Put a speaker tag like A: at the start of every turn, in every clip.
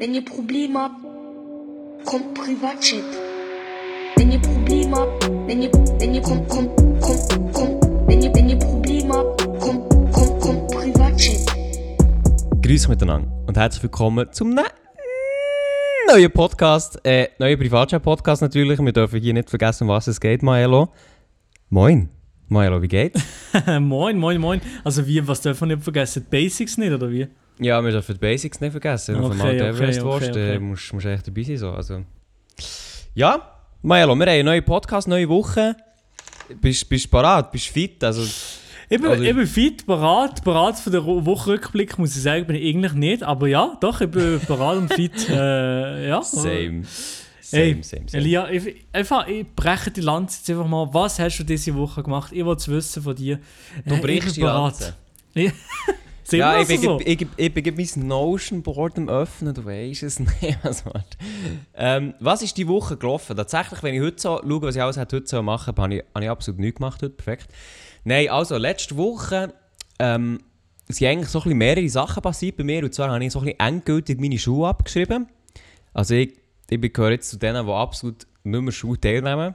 A: Wenn ihr Probleme habt, kommt Privatchat. Wenn ihr Probleme habt, wenn ihr, wenn ihr, kommt, kommt, kommt, kommt, wenn ihr, wenn ihr Probleme habt, kommt, kommt, kommt Privatchat.
B: Grüß miteinander und herzlich willkommen zum ne neuen Podcast, äh, neuen Privatchat-Podcast natürlich. Wir dürfen hier nicht vergessen, um was es geht, Maelo. Moin. Maelo, wie geht's?
C: moin, moin, moin. Also wie, was dürfen wir nicht vergessen? Die Basics nicht, oder wie?
B: Ja, wir dürfen die Basics nicht vergessen. Wenn du
C: Okay,
B: vom Mount
C: okay,
B: Everest
C: okay,
B: willst,
C: okay.
B: dann musst du echt dabei sein. So. Also. Ja, Maelo, wir haben einen neuen Podcast, neue Woche. Bist du parat? Bist du fit? Also,
C: Ich bin,
B: Also-
C: ich bin fit, bereit, bereit für den Wochenrückblick, muss ich sagen, bin ich eigentlich nicht. Aber ja, doch, ich bin bereit und fit. Äh, ja.
B: same. Same, same, same.
C: Elia, ich, einfach, ich breche die Lanze jetzt einfach mal. Was hast du diese Woche gemacht? Ich wollte es wissen von dir.
B: Du
C: Äh,
B: brichst
C: ich
B: die
C: bereit.
B: Lanze.
C: Ich- Sehen
B: Ja, ich bin,
C: also so?
B: ich, ich, ich bin mein Notion-Board am Öffnen, du weißt es nicht. Ähm, was ist die Woche gelaufen? Tatsächlich, wenn ich heute so schaue, was ich alles heute so machen habe ich, habe ich absolut nichts gemacht heute. Perfekt. Nein, also letzte Woche ähm, sind eigentlich so ein bisschen mehrere Sachen passiert bei mir. Und zwar habe ich so ein bisschen endgültig meine Schuhe abgeschrieben. Also ich, ich gehöre jetzt zu denen, die absolut nicht mehr Schuhe teilnehmen.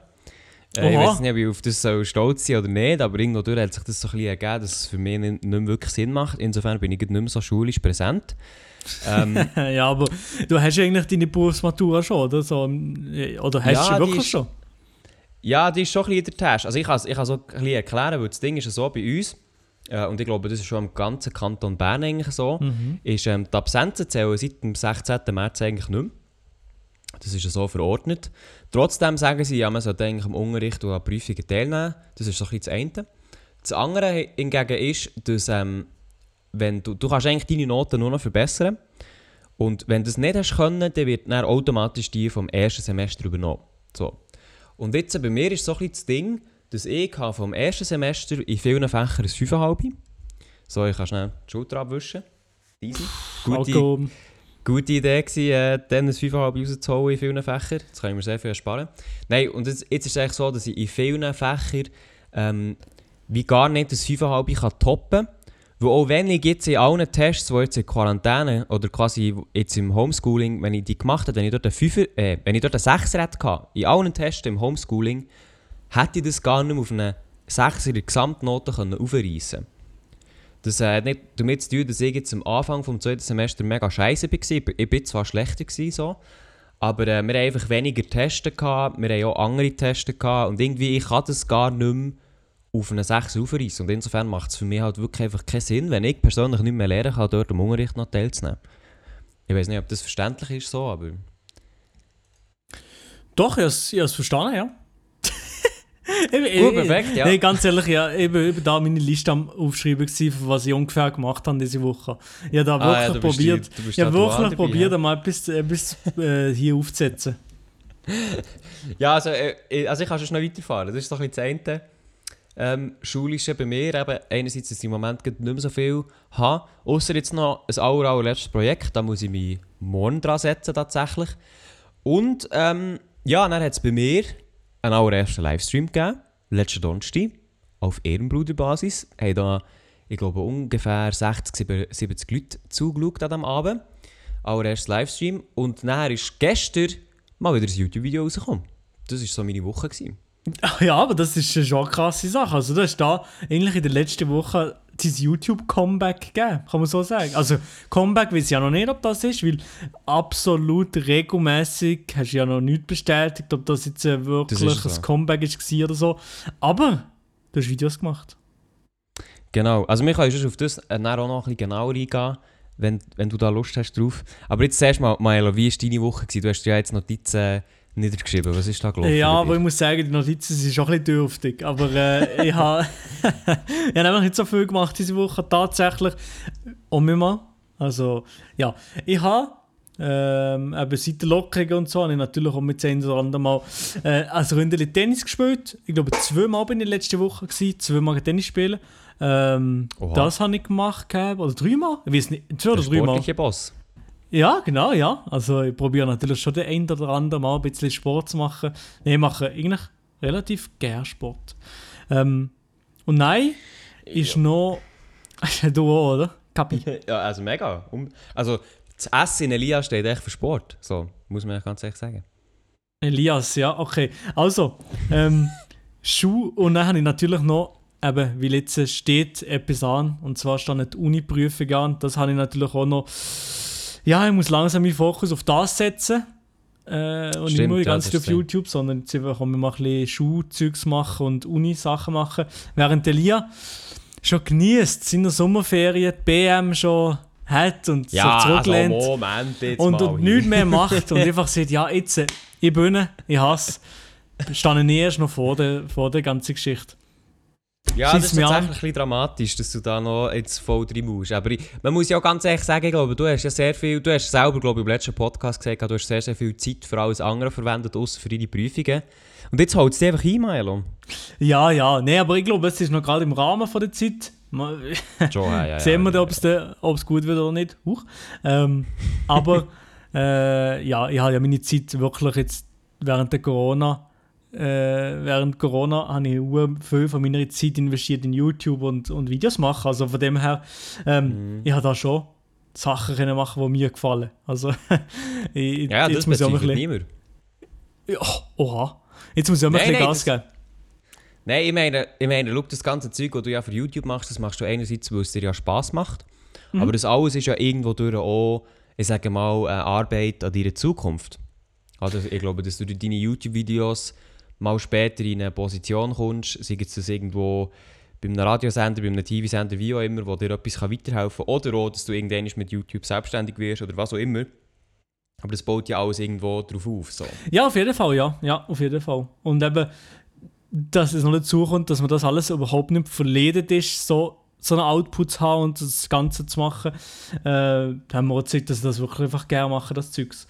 B: Äh, ich weiß nicht, ob ich auf das so stolz sein oder nicht, aber irgendwo durch hat sich das so ein bisschen ergeben, dass es für mich nicht, nicht mehr wirklich Sinn macht. Insofern bin ich nicht mehr so schulisch präsent. Ähm,
C: ja, aber du hast eigentlich deine Berufsmatura schon, oder? So, äh, oder hast
B: Ja,
C: du wirklich
B: ist-
C: schon?
B: ja, die ist schon ein bisschen in der Tasche. Also ich kann es ich kann es auch ein bisschen erklären, weil das Ding ist ja so bei uns, äh, und ich glaube, das ist schon im ganzen Kanton Bern eigentlich so,
C: Mhm.
B: ist ähm, die Absenzen zählen seit dem 16. März eigentlich nicht mehr. Das ist ja so verordnet. Trotzdem sagen sie, ja, man sollte eigentlich am Unterricht und an Prüfungen teilnehmen. Das ist so ein das eine. Das andere hingegen ist, dass ähm, wenn du, du kannst eigentlich deine Noten nur noch verbessern und wenn du das nicht hast können, dann wird dann automatisch die vom ersten Semester übernommen. So. Und jetzt bei mir ist so ein das Ding, dass ich vom ersten Semester in vielen Fächern ein 5,5. So, ich kann schnell die Schulter abwischen. Easy. Gute,
C: Alkohol.
B: Gute Idee gewesen, äh, dann ein 5,5 rauszuholen in vielen Fächern. Kann ich mir sehr viel ersparen. Nein, und jetzt, jetzt ist es eigentlich so, dass ich in vielen Fächern ähm, wie gar nicht das 5,5 kann toppen kann. Weil auch wenn ich jetzt in allen Tests, die jetzt in Quarantäne oder quasi jetzt im Homeschooling, wenn ich die gemacht habe, wenn ich dort einen, 5, äh, wenn ich dort einen 6er hatte, in allen Tests im Homeschooling, hätte ich das gar nicht mehr auf eine 6er in der Gesamtnote können aufreissen Das hat nicht damit zu tun, dass ich jetzt am Anfang des zweiten Semester mega scheiße war. Ich bin zwar schlechter, gewesen, so, aber äh, wir haben einfach weniger Tests gehabt, wir haben auch andere Tests gehabt und irgendwie ich kann das gar nicht mehr auf eine 6 aufreißen. Und insofern macht es für mich halt wirklich einfach keinen Sinn, wenn ich persönlich nicht mehr lernen kann, dort am Unterricht noch teilzunehmen. Ich weiß nicht, ob das verständlich ist so, aber...
C: Doch, ich habe es verstanden, ja.
B: Gut,
C: ich-
B: perfekt, ja.
C: Nee, ganz ehrlich, ja, ich bin da meine Liste am Aufschreiben, gewesen, was ich ungefähr gemacht habe diese Woche. Ich habe da
B: Ah, ja,
C: wirklich
B: bist
C: probiert,
B: die-
C: ich habe wirklich
B: dual dabei,
C: probiert,
B: ja.
C: einmal etwas, etwas äh, hier aufzusetzen.
B: Ja, also, äh, also ich kann schon noch weiterfahren. Das ist so ein bisschen das eine. Ähm, Schulische bei mir eben einerseits, dass ich im Moment nicht mehr so viel habe. Außer jetzt noch ein aller, allerletztes Projekt, da muss ich mich morgen dran setzen tatsächlich. Und ähm, ja, dann hat es bei mir einen allerersten Livestream gegeben, letzten Donnerstag, auf Ehrenbruderbasis. Haben da, ich glaube, ungefähr 60, 70 Leute zugeschaut an diesem Abend. Allererstes Livestream. Und nachher ist gestern mal wieder ein YouTube-Video rausgekommen. Das war so meine Woche. Gewesen.
C: Ja, aber das ist schon eine krasse Sache. Also, du hast da eigentlich in der letzten Woche dein YouTube-Comeback gegeben, kann man so sagen. Also, Comeback weiß ich ja noch nicht, ob das ist, weil absolut regelmäßig hast du ja noch nicht bestätigt, ob das jetzt äh, wirklich
B: Das so.
C: ein Comeback ist war oder so. Aber du hast Videos gemacht.
B: Genau. Also wir können sonst auf das äh, auch noch ein bisschen genauer eingehen, wenn, wenn du da Lust hast drauf. Aber jetzt zuerst mal, Maelo, wie war deine Woche? Gewesen? Du hast ja jetzt Notizen äh, niedergeschrieben. Was ist da gelaufen?
C: Ja, aber ich muss sagen, die Notizen sind schon ein bisschen dürftig. Aber äh, ich habe ich hab nämlich nicht so viel gemacht diese Woche, tatsächlich. Und mal. Also, ja. Ich habe ähm, eben seit der Lockerung und so, habe ich natürlich auch mit zehn oder anderen Mal äh, als Ründeli Tennis gespielt. Ich glaube, zweimal bin ich letzte Woche, gewesen, zweimal Tennis spielen. Ähm, das habe ich gemacht, oder dreimal? Ich weiß nicht, zwei oder
B: Der
C: dreimal.
B: sportliche Boss.
C: Ja, genau, ja. Also ich probiere natürlich schon den einen oder anderen Mal ein bisschen Sport zu machen. Nee, ich mache eigentlich relativ gern Sport. Ähm, und nein, ist noch... du auch, oder? Kapi.
B: ja, also mega. Also Das S in Elia steht echt für Sport. So, muss man ja ganz ehrlich sagen.
C: Elias, ja, okay. Also, ähm, Schuh und dann habe ich natürlich noch, eben, wie jetzt steht, etwas an. Und zwar steht die Uni-Prüfung an. Das habe ich natürlich auch noch. Ja, ich muss langsam meinen Fokus auf das setzen. Äh, und nicht
B: Stimmt,
C: nur die ganze Zeit auf YouTube, sondern jetzt einfach auch mal ein bisschen Schuhzeugs machen und Uni-Sachen machen. Während der Lia schon genießt, seine Sommerferien, die BM schon hat und
B: Ja,
C: sich zurücklehnt
B: also Moment jetzt
C: und, und nichts mehr macht und einfach sagt, ja, jetzt, äh, ich bin, ich hasse, stehe ich erst noch vor der, vor der ganzen Geschichte.
B: Ja,
C: Schieß
B: das ist tatsächlich
C: an.
B: ein bisschen dramatisch, dass du da noch jetzt voll drin musst. Aber ich, man muss ja auch ganz ehrlich sagen, ich glaube, du hast ja sehr viel, du hast selber, glaube ich, im letzten Podcast gesagt, du hast sehr, sehr viel Zeit für alles andere verwendet, außer für deine Prüfungen. Und jetzt holt es dich einfach ein, Milo.
C: Ja, ja, nee, aber ich glaube, es ist noch gerade im Rahmen von der Zeit.
B: Schon, ja, ja,
C: sehen wir
B: ja,
C: dann, ob es da- ob es gut wird oder nicht. Huch. Ähm, aber äh, ja, ich habe ja meine Zeit wirklich jetzt während der Corona, äh, während Corona habe ich sehr viel von meiner Zeit investiert in YouTube und, und Videos machen. Also von dem her, ähm,
B: Mhm.
C: ich habe da schon Sachen können machen, die mir gefallen. Also ich,
B: Ja, das
C: jetzt muss ich auch ein bisschen,
B: niemand.
C: ja, oha. Jetzt muss ich auch ein bisschen
B: nein,
C: Gas geben.
B: Nein, ich meine, ich meine, schau, das ganze Zeug, das du ja für YouTube machst, das machst du einerseits, weil es dir ja Spass macht.
C: Mhm.
B: Aber das alles ist ja irgendwo durch auch, ich sage mal, eine Arbeit an deiner Zukunft. Also ich glaube, dass du durch deine YouTube-Videos mal später in eine Position kommst, sei es das irgendwo bei einem Radiosender, bei einem TV-Sender, wie auch immer, wo dir etwas weiterhelfen kann. Oder auch, dass du irgendwann mit YouTube selbstständig wirst oder was auch immer. Aber das baut ja alles irgendwo drauf auf. So.
C: Ja, auf jeden Fall, ja. Ja, auf jeden Fall. Und eben, dass es noch dazu kommt, dass man das alles überhaupt nicht verledet ist, so, so einen Output zu haben und das Ganze zu machen. Äh, haben wir auch gezeigt, dass ich das wirklich einfach gerne mache, das Zeugs.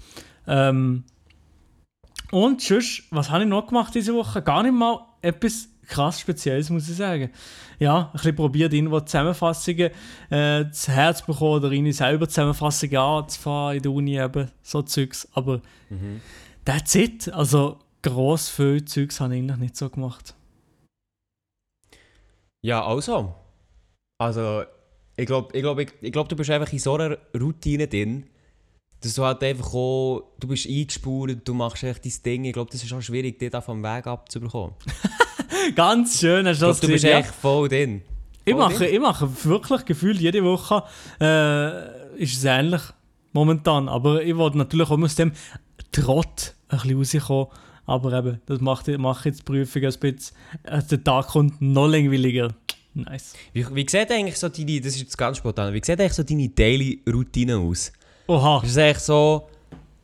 C: Ähm, und sonst, was habe ich noch gemacht diese Woche? Gar nicht mal etwas krass Spezielles, muss ich sagen. Ja, ein bisschen probiert, irgendwo Zusammenfassungen äh, zu Herz bekommen oder irgendwie selber Zusammenfassungen anzufahren in der Uni, eben, so Zeugs. Aber That's it. Also gross viel Zeugs habe ich eigentlich nicht so gemacht.
B: Ja, also. Also, ich glaube, ich glaub, ich, ich glaub, du bist einfach in so einer Routine drin, dass du halt einfach auch, du bist eingespurt, du machst echt dein Ding. Ich glaube, das ist auch schwierig, dich da vom Weg abzubekommen.
C: Ganz schön, hast du das
B: du bist
C: gesehen?
B: echt voll drin.
C: Ich mache,
B: drin.
C: ich mache wirklich gefühlt jede Woche äh, ist es ähnlich momentan. Aber ich wollte natürlich auch aus dem Trott ein bisschen rauskommen. Aber eben, das macht, macht jetzt die Prüfung ein bisschen. Also der Tag kommt noch langweiliger. Nice.
B: Wie, wie sieht eigentlich so deine, das ist jetzt ganz spontan, wie sieht eigentlich so deine Daily-Routine aus?
C: Oha.
B: Ist es eigentlich so,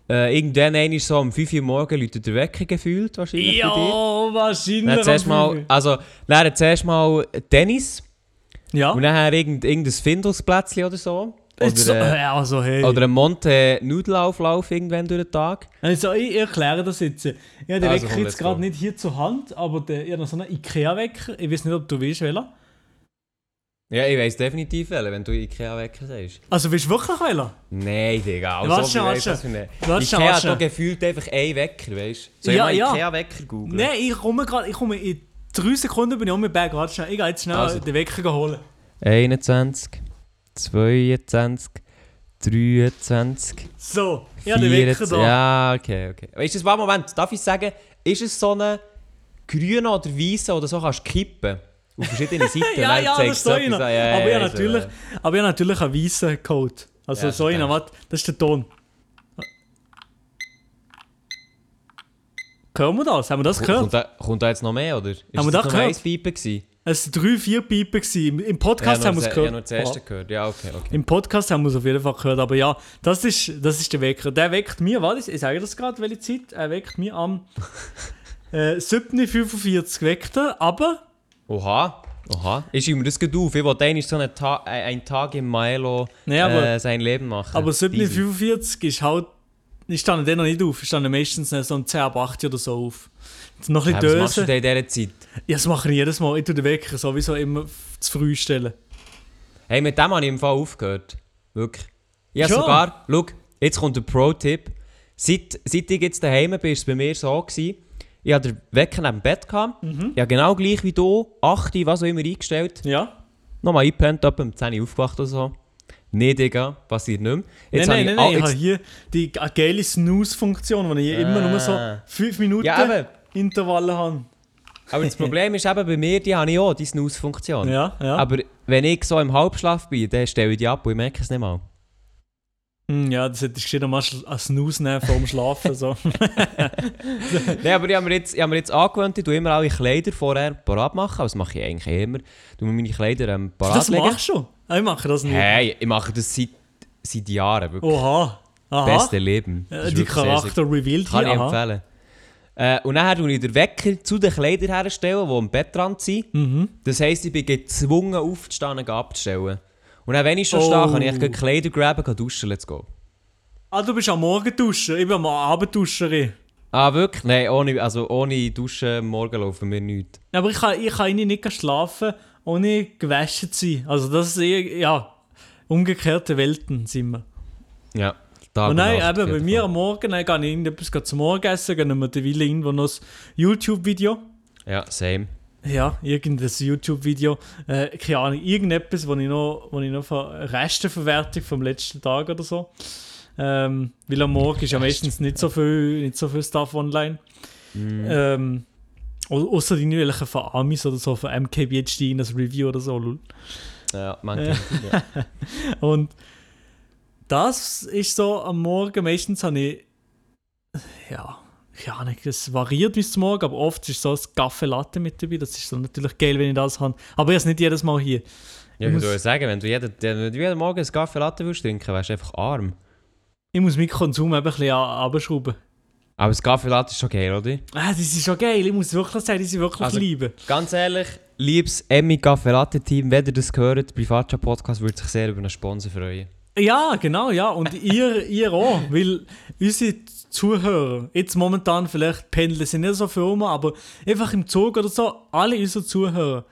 B: äh, irgendwann einmal so um 5 Uhr morgens läutet der Wecker gefühlt wahrscheinlich?
C: Ja, wahrscheinlich.
B: Dann mal, also, dann zuerst mal Tennis
C: Ja.
B: und dann irgend, irgendein Findungsplätzchen oder so.
C: Jetzt so,
B: Oder, äh,
C: also, hey.
B: oder ein Monte Nudelauflauf irgendwann durch den Tag.
C: Also, ich erkläre das jetzt. Ich habe den
B: Also,
C: Wecker jetzt gerade nicht hier zur Hand, aber der, ich habe noch so einen Ikea-Wecker. Ich weiß nicht, ob du weißt, welcher.
B: Ja, ich weiss definitiv welchen, wenn du Ikea-Wecker sagst.
C: Also, willst du wirklich welcher?
B: Nein, Digga.
C: Warte
B: Also, wie
C: warte
B: weiss eine...
C: Warte
B: Ikea
C: warte
B: hat gefühlt einfach einen Wecker, weißt du? Soll ich
C: Ja,
B: mal
C: ja.
B: Ikea-Wecker googeln?
C: Nein, ich komme gerade, ich komme in drei Sekunden bin ich um mit Bag. Warte schnell, ich gehe jetzt schnell
B: Also.
C: den Wecker holen.
B: 21, 22, 23,
C: So, ich habe den Wecker
B: 24...
C: da.
B: Ja, okay, okay. Weißt du, das war Moment, darf ich sagen, ist es so eine grüne oder weiße oder so kannst du kippen? Auf verschiedene Seiten.
C: ja, ja, das noch.
B: etwas an. Ja,
C: aber
B: ja, so,
C: natürlich,
B: ja.
C: aber ich habe natürlich einen weißen Code. Also,
B: Ja,
C: so einer, warte, das ist der Ton. Hören wir das? Haben wir das
B: Kommt
C: gehört?
B: da, kommt da jetzt noch mehr, oder? Ist
C: Haben wir
B: das
C: das
B: nur
C: gehört?
B: ein Piepen gewesen?
C: Es waren drei, vier Piepen. gewesen. Im- Podcast
B: ja,
C: haben wir es gehört.
B: Ja, nur das erste
C: Aha.
B: gehört. Ja, okay, okay.
C: Im Podcast haben wir es auf jeden Fall gehört, aber ja, das ist, das ist der Wecker. Der weckt mir, warte, ich sage das gerade, welche Zeit? Er weckt mir am äh, 7.45 weckt er, aber
B: Oha, oha. Ich schreibe mir das gut auf. Ich wollte eigentlich so einen, Ta äh, einen Tag im Milo
C: Nee, aber-
B: äh, sein Leben machen.
C: Aber
B: Easy.
C: 7.45 ist halt. Ich stand dann noch nicht auf. Ich stand meistens so um 10 ab 8 oder so auf. Jetzt noch ein
B: Ja,
C: bisschen
B: was machst du in dieser Zeit?
C: Ja, das mache ich jedes Mal. Ich tue den Wecker sowieso immer zu früh stellen.
B: Hey, mit dem habe ich im Fall aufgehört. Wirklich. Ja,
C: Schon?
B: sogar, schau, jetzt kommt der Pro-Tipp. Seit, seit ich jetzt daheim bin, war es bei mir so, gewesen, ich hatte den Wecker neben dem Bett. Gehabt.
C: Mhm.
B: Ja, genau gleich wie du, 8 Uhr, was auch immer eingestellt.
C: Ja?
B: Nochmal eingepennt, etwa um 10 Uhr aufgewacht oder so. Nein, Digga, passiert nicht mehr. Jetzt
C: nein, nein, nein,
B: ich
C: nein, ich
B: all-
C: habe hier die geile Snooze-Funktion, wo ich immer nur so
B: Ah.
C: 5 Minuten
B: Ja.
C: Intervalle habe.
B: Aber das Problem ist eben bei mir, die habe ich auch, die Snooze-Funktion.
C: Ja, ja.
B: Aber wenn ich so im Halbschlaf bin, dann stelle ich die ab und ich merke es nicht mal.
C: Hm, ja, das hättest du geschrieben, mal einen Snooze nehmen vor dem Schlafen. So.
B: Nein, aber ich habe mir jetzt, ich habe mir jetzt angewöhnt, ich tue immer alle Kleider vorher parat machen. Aber Das mache ich eigentlich immer. Ich tue mir meine Kleider ähm, parat
C: das
B: legen.
C: machst du? Ah, Ich mache das nicht.
B: Hey, ich mache das seit, seit Jahren. Wirklich.
C: Oha. Aha.
B: Beste Leben. Das
C: die Charakter revealed
B: Kann
C: hier.
B: ich
C: aha.
B: empfehlen. Äh, und dann tue ich den Wecker zu den Kleidern herstellen, die am Bettrand sind.
C: Mhm.
B: Das heisst, ich bin gezwungen aufzustehen und abzustellen. Und dann, wenn ich schon
C: Oh.
B: stehe, kann ich echt die Kleider graben und duschen, let's go.
C: Ah, du bist am Morgen duschen. Ich bin am Abendduscherin.
B: Ah, wirklich? Nein, ohne, also ohne Duschen morgen laufen wir nichts.
C: Aber ich kann, ich kann nicht schlafen, ohne gewaschen zu sein. Also das ist eher, ja, umgekehrte Welten sind wir.
B: Ja, Tag
C: Und nein, eben, bei
B: geht
C: mir am Morgen, dann gehe ich irgendetwas zum Morgen essen, gehen wir derweil irgendwo noch ein YouTube-Video.
B: Ja, same.
C: Ja, irgendein YouTube-Video. Äh, keine Ahnung, irgendetwas, wo ich noch, wo ich noch von Restenverwertung vom letzten Tag oder so. Ähm, weil am Morgen ist ja meistens nicht so viel, nicht so viel Stuff online.
B: Mhm.
C: Ähm, au- Außer die welche von Amis oder so, von MKBHD, das Review oder so.
B: Ja, man kennt ja.
C: Und das ist so am Morgen, meistens habe ich, ja, Ahnung, es variiert bis zum Morgen, aber oft ist so ein Kaffee Latte mit dabei. Das ist so natürlich geil, wenn ich das habe. Aber es nicht jedes Mal hier.
B: Ja,
C: Ich
B: würde sagen, wenn du jeden, wenn du jeden Morgen einen Kaffee Latte willst trinken, wärst du einfach arm.
C: Ich muss meinen Konsum eben ein bisschen runterschrauben.
B: Aber das Kaffee Latte ist schon geil, oder?
C: Ah, das ist schon geil. Ich muss wirklich sagen, die sind wirklich
B: Also-
C: lieben.
B: Ganz ehrlich, liebes Emmy Kaffee Latte Team, wenn ihr das gehört, Privatchat Podcast würde sich sehr über einen Sponsor freuen.
C: Ja, genau, ja. Und ihr, ihr auch. Weil unsere Zuhörer, jetzt momentan vielleicht pendeln sie nicht so viel rum, aber einfach im Zug oder so, alle unsere Zuhörer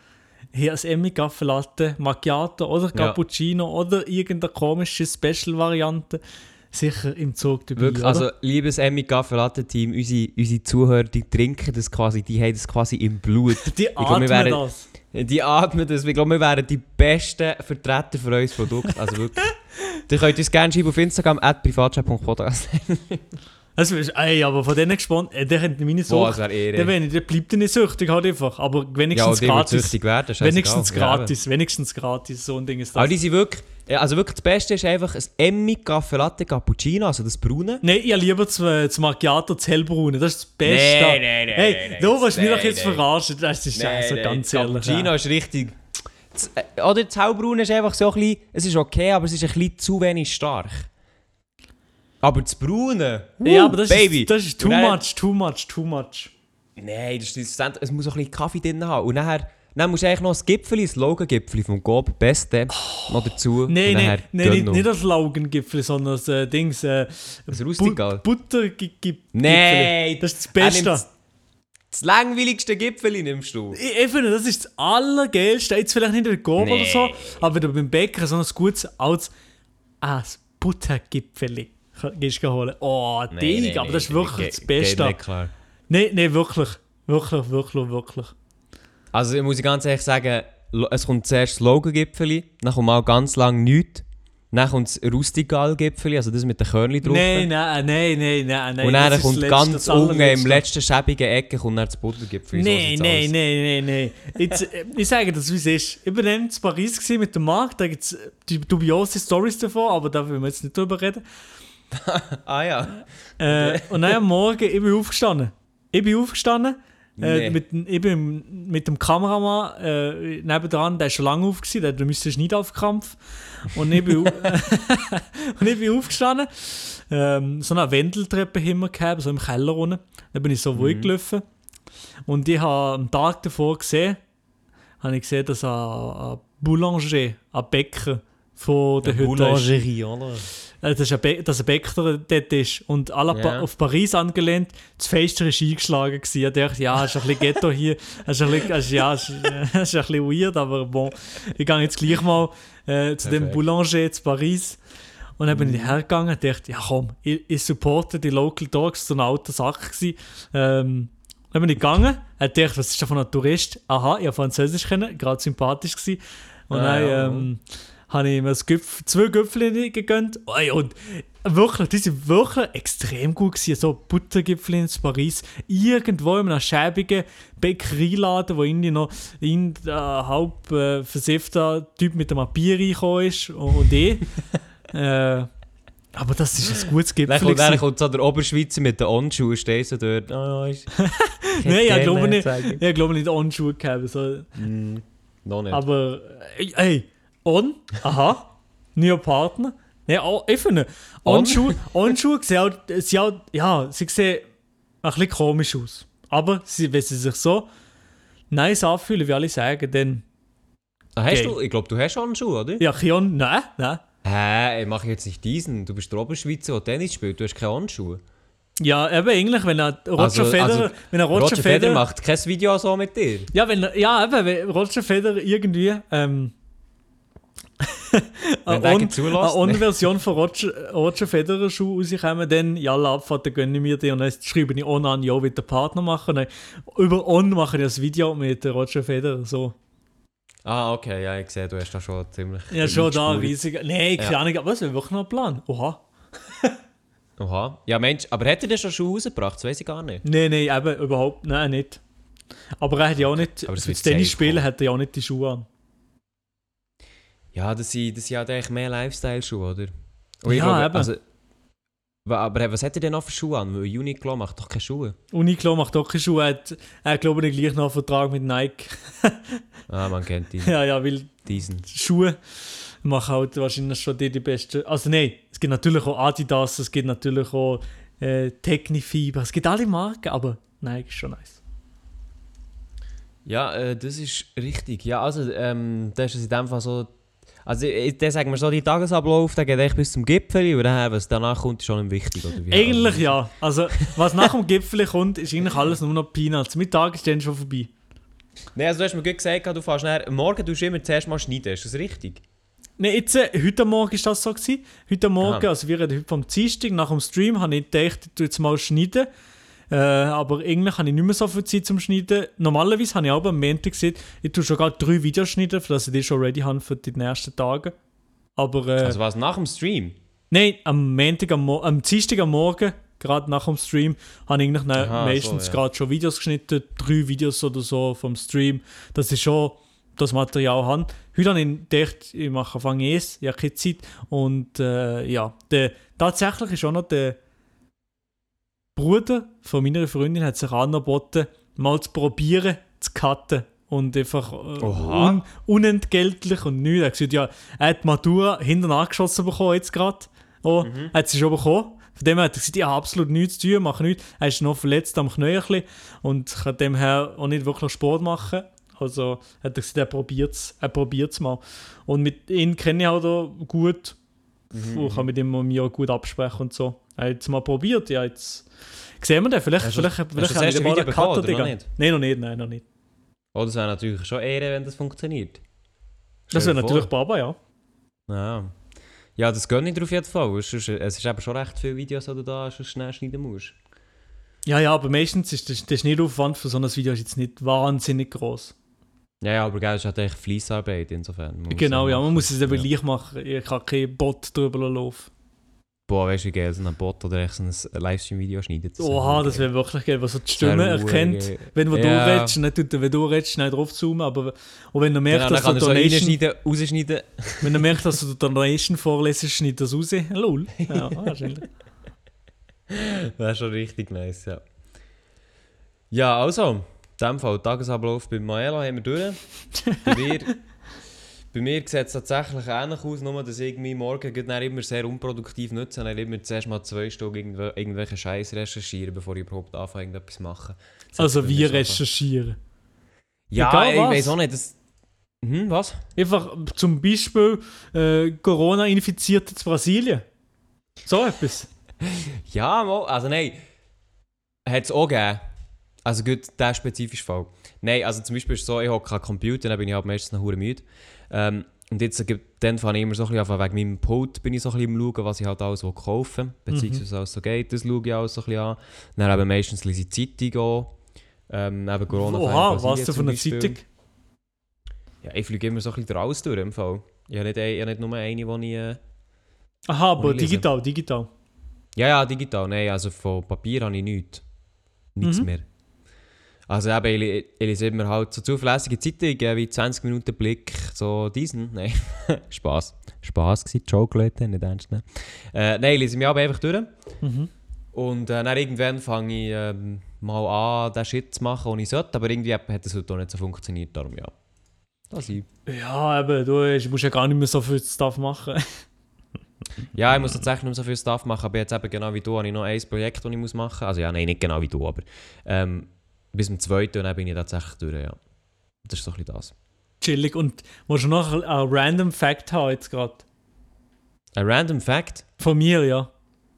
C: haben ein Emmy Kaffee Latte, Macchiato oder
B: Ja.
C: Cappuccino oder irgendeine komische Special-Variante sicher im Zug dabei.
B: Wirklich,
C: oder?
B: also liebes Emmy Kaffee Latte Team, unsere, unsere Zuhörer, die trinken das quasi, die haben das quasi im Blut.
C: die
B: glaub,
C: atmen
B: wären-
C: das.
B: Die atmen das. Ich glaube, wir wären die besten Vertreter für unser Produkt. Also wirklich. Ihr könnt uns gerne schreiben auf Instagram, at privatchat.podcast.
C: Also, ey, aber von denen gespannt, äh, der hat meine
B: Boah, das
C: Sucht.
B: Ehre.
C: Der, wenn der bleibt nicht süchtig halt einfach. Aber
B: ja,
C: wenigstens
B: wird
C: gratis.
B: werden,
C: Wenigstens
B: scheißegal. Ja,
C: gratis, wenigstens gratis. So ein Ding ist das.
B: Aber die sind wirklich, ja, also wirklich das Beste ist einfach ein Emmy Kaffee Latte Cappuccino, also das Braune.
C: Nein, ich lieber das, äh, das Macchiato, das hellbraune. Das ist das Beste.
B: Nein, nein, nein,
C: Hey,
B: nein, nein,
C: du willst mich doch jetzt
B: nein.
C: verarschen. Das ist also ganz
B: das
C: ehrlich.
B: Cappuccino
C: ja.
B: ist richtig... Äh, oder Hellbraune ist einfach so ein bisschen, es ist okay, aber es ist ein bisschen zu wenig stark. Aber das Braune,
C: Ja,
B: uh,
C: aber das
B: Baby.
C: ist, das ist too
B: dann-
C: much, too much, too much.
B: Nein, das ist, es muss auch ein bisschen Kaffee drin haben. Und nachher, dann musst du eigentlich noch das Gipfel, das Logo-Gipfel vom Gob, Beste, noch dazu.
C: Nein, nein, nein, nicht, nicht das Laugengipfel, sondern das äh, Dings. Äh,
B: Das Rustical.
C: Buttergipfel.
B: Nein,
C: Das ist das Beste.
B: Das langweiligste Gipfel nimmst du.
C: Ich, ich finde, das ist das Allergeilste. Jetzt vielleicht nicht in der Gob oder so,
B: Nee.
C: aber wenn du beim Bäcker so ein gutes ah, das Buttergipfeli gehst du holen. Oh, Ding, aber das ist wirklich das Beste.
B: Nicht klar.
C: Nein, nein, wirklich. Wirklich, wirklich, wirklich.
B: Also ich muss ganz ehrlich sagen, es kommt zuerst das Logo-Gipfel, dann kommt mal ganz lang nichts. Dann kommt das Rustical-Gipfel, also das mit den Körnchen drauf.
C: Nein, nein, nein, nein, nein, nein.
B: und dann kommt ganz unten im letzten schäbigen Ecke kommt dann das Buttergipfel.
C: Nein, nein, nein, nein, nein. Jetzt, äh, ich sage das, wie es ist. Ich war in Paris mit dem Markt, da gibt es die dubiose Stories davon, aber da wollen wir jetzt nicht drüber reden.
B: Ah ja.
C: Äh, und dann am Morgen, ich bin aufgestanden. Ich bin aufgestanden. Äh,
B: Nee.
C: mit, ich bin mit dem Kameramann äh, nebendran, der ist schon lange auf, gewesen, der, müsste nicht auf Kampf. Und ich bin, und ich bin aufgestanden. Ähm, so eine Wendeltreppe haben wir gehabt, so im Keller unten. Dann bin ich so ruhig gelaufen. Und ich habe am Tag davor gesehen, habe ich gesehen, dass ein, ein Boulanger, ein Bäcker von der Hütte ist.
B: oder?
C: Äh, dass ein, Bä dass ein Bäcker dort ist und pa
B: Ja.
C: auf Paris angelehnt, das Fenster ist eingeschlagen gewesen. Ich dachte, ja, es ist ein bisschen Ghetto hier, es ist ein bisschen, ist, ja, ist, äh, ist ein bisschen weird, aber bon, ich gehe jetzt gleich mal äh, zu dem
B: Perfekt.
C: Boulanger zu Paris und dann bin ich hergegangen und dachte, ja komm, ich, ich supporte die Local Dogs, so ein alter Sack gewesen. Ähm, dann bin ich gegangen, und dachte, was ist da von einem Tourist? Aha, ich habe Französisch kennen, gerade sympathisch gewesen. Und
B: Ah,
C: dann ähm, habe ich mir Gipf zwei Gipfel gegönnt. Ey, und wirklich, die sind wirklich extrem gut gewesen. So Buttergipfel in Paris. Irgendwo in einem schäbigen Bäckereiladen, wo irgendwie noch ein äh, halb äh, versiffter Typ mit einem Bier reingekommen ist und ich. äh, aber das ist ein gutes Gipfel.
B: Dann dann kommt so der Oberschweizer mit den On-Schuhen, stehst du dort. Oh, ist,
C: Nein, ich glaube nicht, ich glaube nicht On-Schuhe gehabt. So.
B: Mm, noch nicht.
C: Aber, äh, ey, On, aha, neuer Partner. Nein? On-Schuhe On sehen auch, sie auch, ja, sie sehen ein bisschen komisch aus. Aber sie, wenn sie sich so nice anfühlen, wie alle sagen, dann,
B: ah, hast du, ich glaube, du hast On-Schuhe, oder?
C: ja, Kion, nein, nein.
B: Hä, ich mache jetzt nicht diesen. Du bist der Oberschweizer, der Tennis spielt. Du hast keine On-Schuhe.
C: Ja, eben eigentlich, wenn er Roger
B: Also-
C: Federer,
B: also,
C: wenn er Roger,
B: Roger, Federer
C: Federer,
B: macht kein Video so mit dir.
C: ja, wenn, er- ja, eben, wenn Roger Federer irgendwie, ähm, eine
B: der
C: On-
B: nicht zulässt,
C: eine
B: ne?
C: On-Version von Roger, Roger Federer Schuh rauskommen, dann ja, Abfahrt, dann gönne ich mir die und dann schreibe ich On an, ja, will der Partner machen. Dann über On mache ich das Video mit Roger Federer, so.
B: Ah, okay, ja, ich sehe, du hast da schon ziemlich.
C: Ja, schon da riesig. Nein, keine
B: Ja.
C: Ahnung, aber das wäre wirklich noch ein Plan. Oha.
B: Oha. Ja, Mensch, aber hat er denn schon Schuhe rausgebracht? Das weiß ich gar nicht.
C: Nein, nein, eben überhaupt, nein, nicht. Aber er hat ja auch nicht,
B: Aber das
C: für
B: wird
C: das Tennis spielen hat er ja auch nicht die Schuhe an.
B: Ja, das sind, das sind halt eigentlich mehr Lifestyle-Schuhe, oder? Und
C: Ja,
B: glaube,
C: eben.
B: Also, aber was hat er denn noch für Schuhe an? Weil Uniqlo macht doch keine Schuhe.
C: Uniqlo macht auch keine Schuhe, er hat, er glaube ich gleich noch einen Vertrag mit Nike.
B: Ah, man kennt ihn.
C: ja, ja, weil
B: Diesen.
C: Schuhe machen halt wahrscheinlich schon die, die besten. Also nein, es gibt natürlich auch Adidas, es gibt natürlich auch äh, Technifiber, es gibt alle Marken, aber Nike ist schon nice.
B: Ja, äh, das ist richtig. Ja, also, ähm, das ist in dem Fall so. Also, ich- dann sagen wir so, die Tagesablauf, der geht echt bis zum Gipfel und dann, was danach kommt, ist schon wichtig, oder wie?
C: Eigentlich ja. Also was nach dem Gipfel kommt, ist eigentlich alles nur noch Peanuts. Mein Tag ist dann schon vorbei.
B: Nein, also du hast mir gut gesagt, du fährst nachher, morgen tust du immer zuerst mal schneiden, ist das richtig?
C: Nein, jetzt, äh, heute Morgen war das so. Gewesen. Heute Morgen,
B: Aha.
C: also wir reden heute vom Dienstag, nach dem Stream, habe ich gedacht, ich tue jetzt mal schneiden. Äh, aber eigentlich habe ich nicht mehr so viel Zeit zum Schneiden. Normalerweise habe ich auch am Montag gesagt, ich tue schon gerade drei Videos schneiden, für dass ich die schon ready habe für die nächsten Tage. Aber äh,
B: Also was, nach dem Stream?
C: nein, am Montag, am, Mo am Dienstag am Morgen, gerade nach dem Stream, habe ich eigentlich ne-
B: Aha,
C: meistens
B: so, ja.
C: gerade schon Videos geschnitten, drei Videos oder so vom Stream. Das ist schon das Material habe. Heute habe ich gedacht, ich mache Anfang es, ich habe keine Zeit. Und äh, ja, der, tatsächlich ist auch noch der Bruder von meiner Freundin hat sich angeboten, mal zu probieren, zu cutten. Und einfach äh, un, unentgeltlich und nichts. Er hat gesagt, ja, er hat Matura hinten angeschossen bekommen jetzt gerade. Oh,
B: Mhm.
C: hat sie schon bekommen. Von dem her hat er gesagt, ich habe absolut nichts zu tun, mache nichts. Er ist noch verletzt am bisschen und kann dem her auch nicht wirklich Sport machen. Also hat er gesagt, er probiert es er mal. Und mit ihm kenne ich auch da gut
B: Mhm,
C: und kann mit ihm mir gut absprechen und so. Er hat es mal probiert, ja, jetzt sehen wir den. Vielleicht,
B: Hast
C: vielleicht,
B: hast
C: vielleicht habe ich
B: erste
C: den mal
B: Video
C: einen Cutter, Digga.
B: nicht?
C: Nein, noch nicht, nein, noch nicht.
B: Oh, das wäre natürlich schon Ehre, wenn das funktioniert.
C: Das wäre natürlich. Baba, ja.
B: Ja. Ja, das gönne ich dir auf jeden Fall. Es ist, es ist eben schon recht viele Videos, die du da schon schnell schneiden musst.
C: Ja, ja, aber meistens ist der, der Schnittaufwand für so ein Video ist jetzt nicht wahnsinnig groß.
B: Ja, ja, aber gell, es ist halt echt Fleissarbeit insofern. Man
C: Genau, ja, man muss es eben
B: Ja.
C: gleich machen. Ich kann keinen Bot drüber laufen.
B: Boah, weißt du, wie geil so ein Bot oder echt so ein Livestream-Video schneidet.
C: Oha, das wäre wirklich geil, was so die Stimme erkennt.
B: geil.
C: Wenn du
B: Ja.
C: redest, nicht tut er, wenn du redest, schnell drauf zoomen, aber und wenn merkt,
B: Genau, dann
C: dass du
B: so
C: Donation,
B: rausschneiden.
C: wenn er merkt, dass du Donation vorlesest, schneidet das raus. Lol. Ja, wahrscheinlich.
B: Das ist schon richtig nice, ja. Ja, also, in dem Fall, Tagesablauf bei Maela haben wir durch. bei mir, bei mir sieht es tatsächlich ähnlich aus, nur dass ich irgendwie morgen immer sehr unproduktiv nutze und immer zuerst mal zwei Stunden irgendw irgendwelche Scheiß recherchieren, bevor ich überhaupt anfange, irgendetwas zu machen. Das
C: Also wie recherchieren.
B: Ja,
C: Egal
B: ich weiß auch nicht, das... Hm, was?
C: Einfach zum Beispiel äh, Corona-Infizierte zu Brasilien. So etwas.
B: Ja, also nein, hat es auch gegeben. Also gut, der spezifische Fall. Nein, also zum Beispiel ist es so, ich habe keinen Computer, dann bin ich halt meistens noch müde. Ähm, und jetzt, äh, dann fange ich immer so ein bisschen an, wegen meinem Pult bin ich so ein bisschen am schauen, was ich halt alles kaufen will, beziehungsweise alles so geht, das schaue ich alles so ein bisschen an. Dann eben meistens lese ich die Zeitung an. Ähm, eben Corona
C: Oha, was du von der Zeitung?
B: Ja, ich fliege immer so ein bisschen raus durch im Fall. Ich habe nicht, ich habe nicht nur eine, die ich... Äh,
C: Aha, aber digital, digital.
B: ja, ja, digital. Nein, also von Papier habe ich nichts. Nichts
C: Mhm.
B: mehr. Also eben, ich, ich lese immer halt so zuverlässige Zeitungen wie 20 Minuten Blick, so diesen. Nein, Spaß. Spaß gewesen, Joke, Leute, nicht ernst nehmen. Äh, nein, ich lese mich aber einfach durch.
C: Mhm.
B: Und äh, dann irgendwann fange ich ähm, mal an, den Shit zu machen, den ich sollte. Aber irgendwie hat das heute auch nicht so funktioniert, darum ja. Das ich.
C: Ja, eben, du musst ja gar nicht mehr so viel Stuff machen.
B: Ja, ich muss tatsächlich nicht mehr so viel Stuff machen, aber jetzt eben genau wie du habe ich noch ein Projekt, das ich muss machen muss. Also ja, nein, nicht genau wie du, aber ähm, bis zum zweiten und dann bin ich tatsächlich durch, ja. Das ist so ein bisschen das.
C: Chillig. Und musst du noch einen random Fact haben jetzt gerade?
B: Ein random Fact
C: Von mir, ja.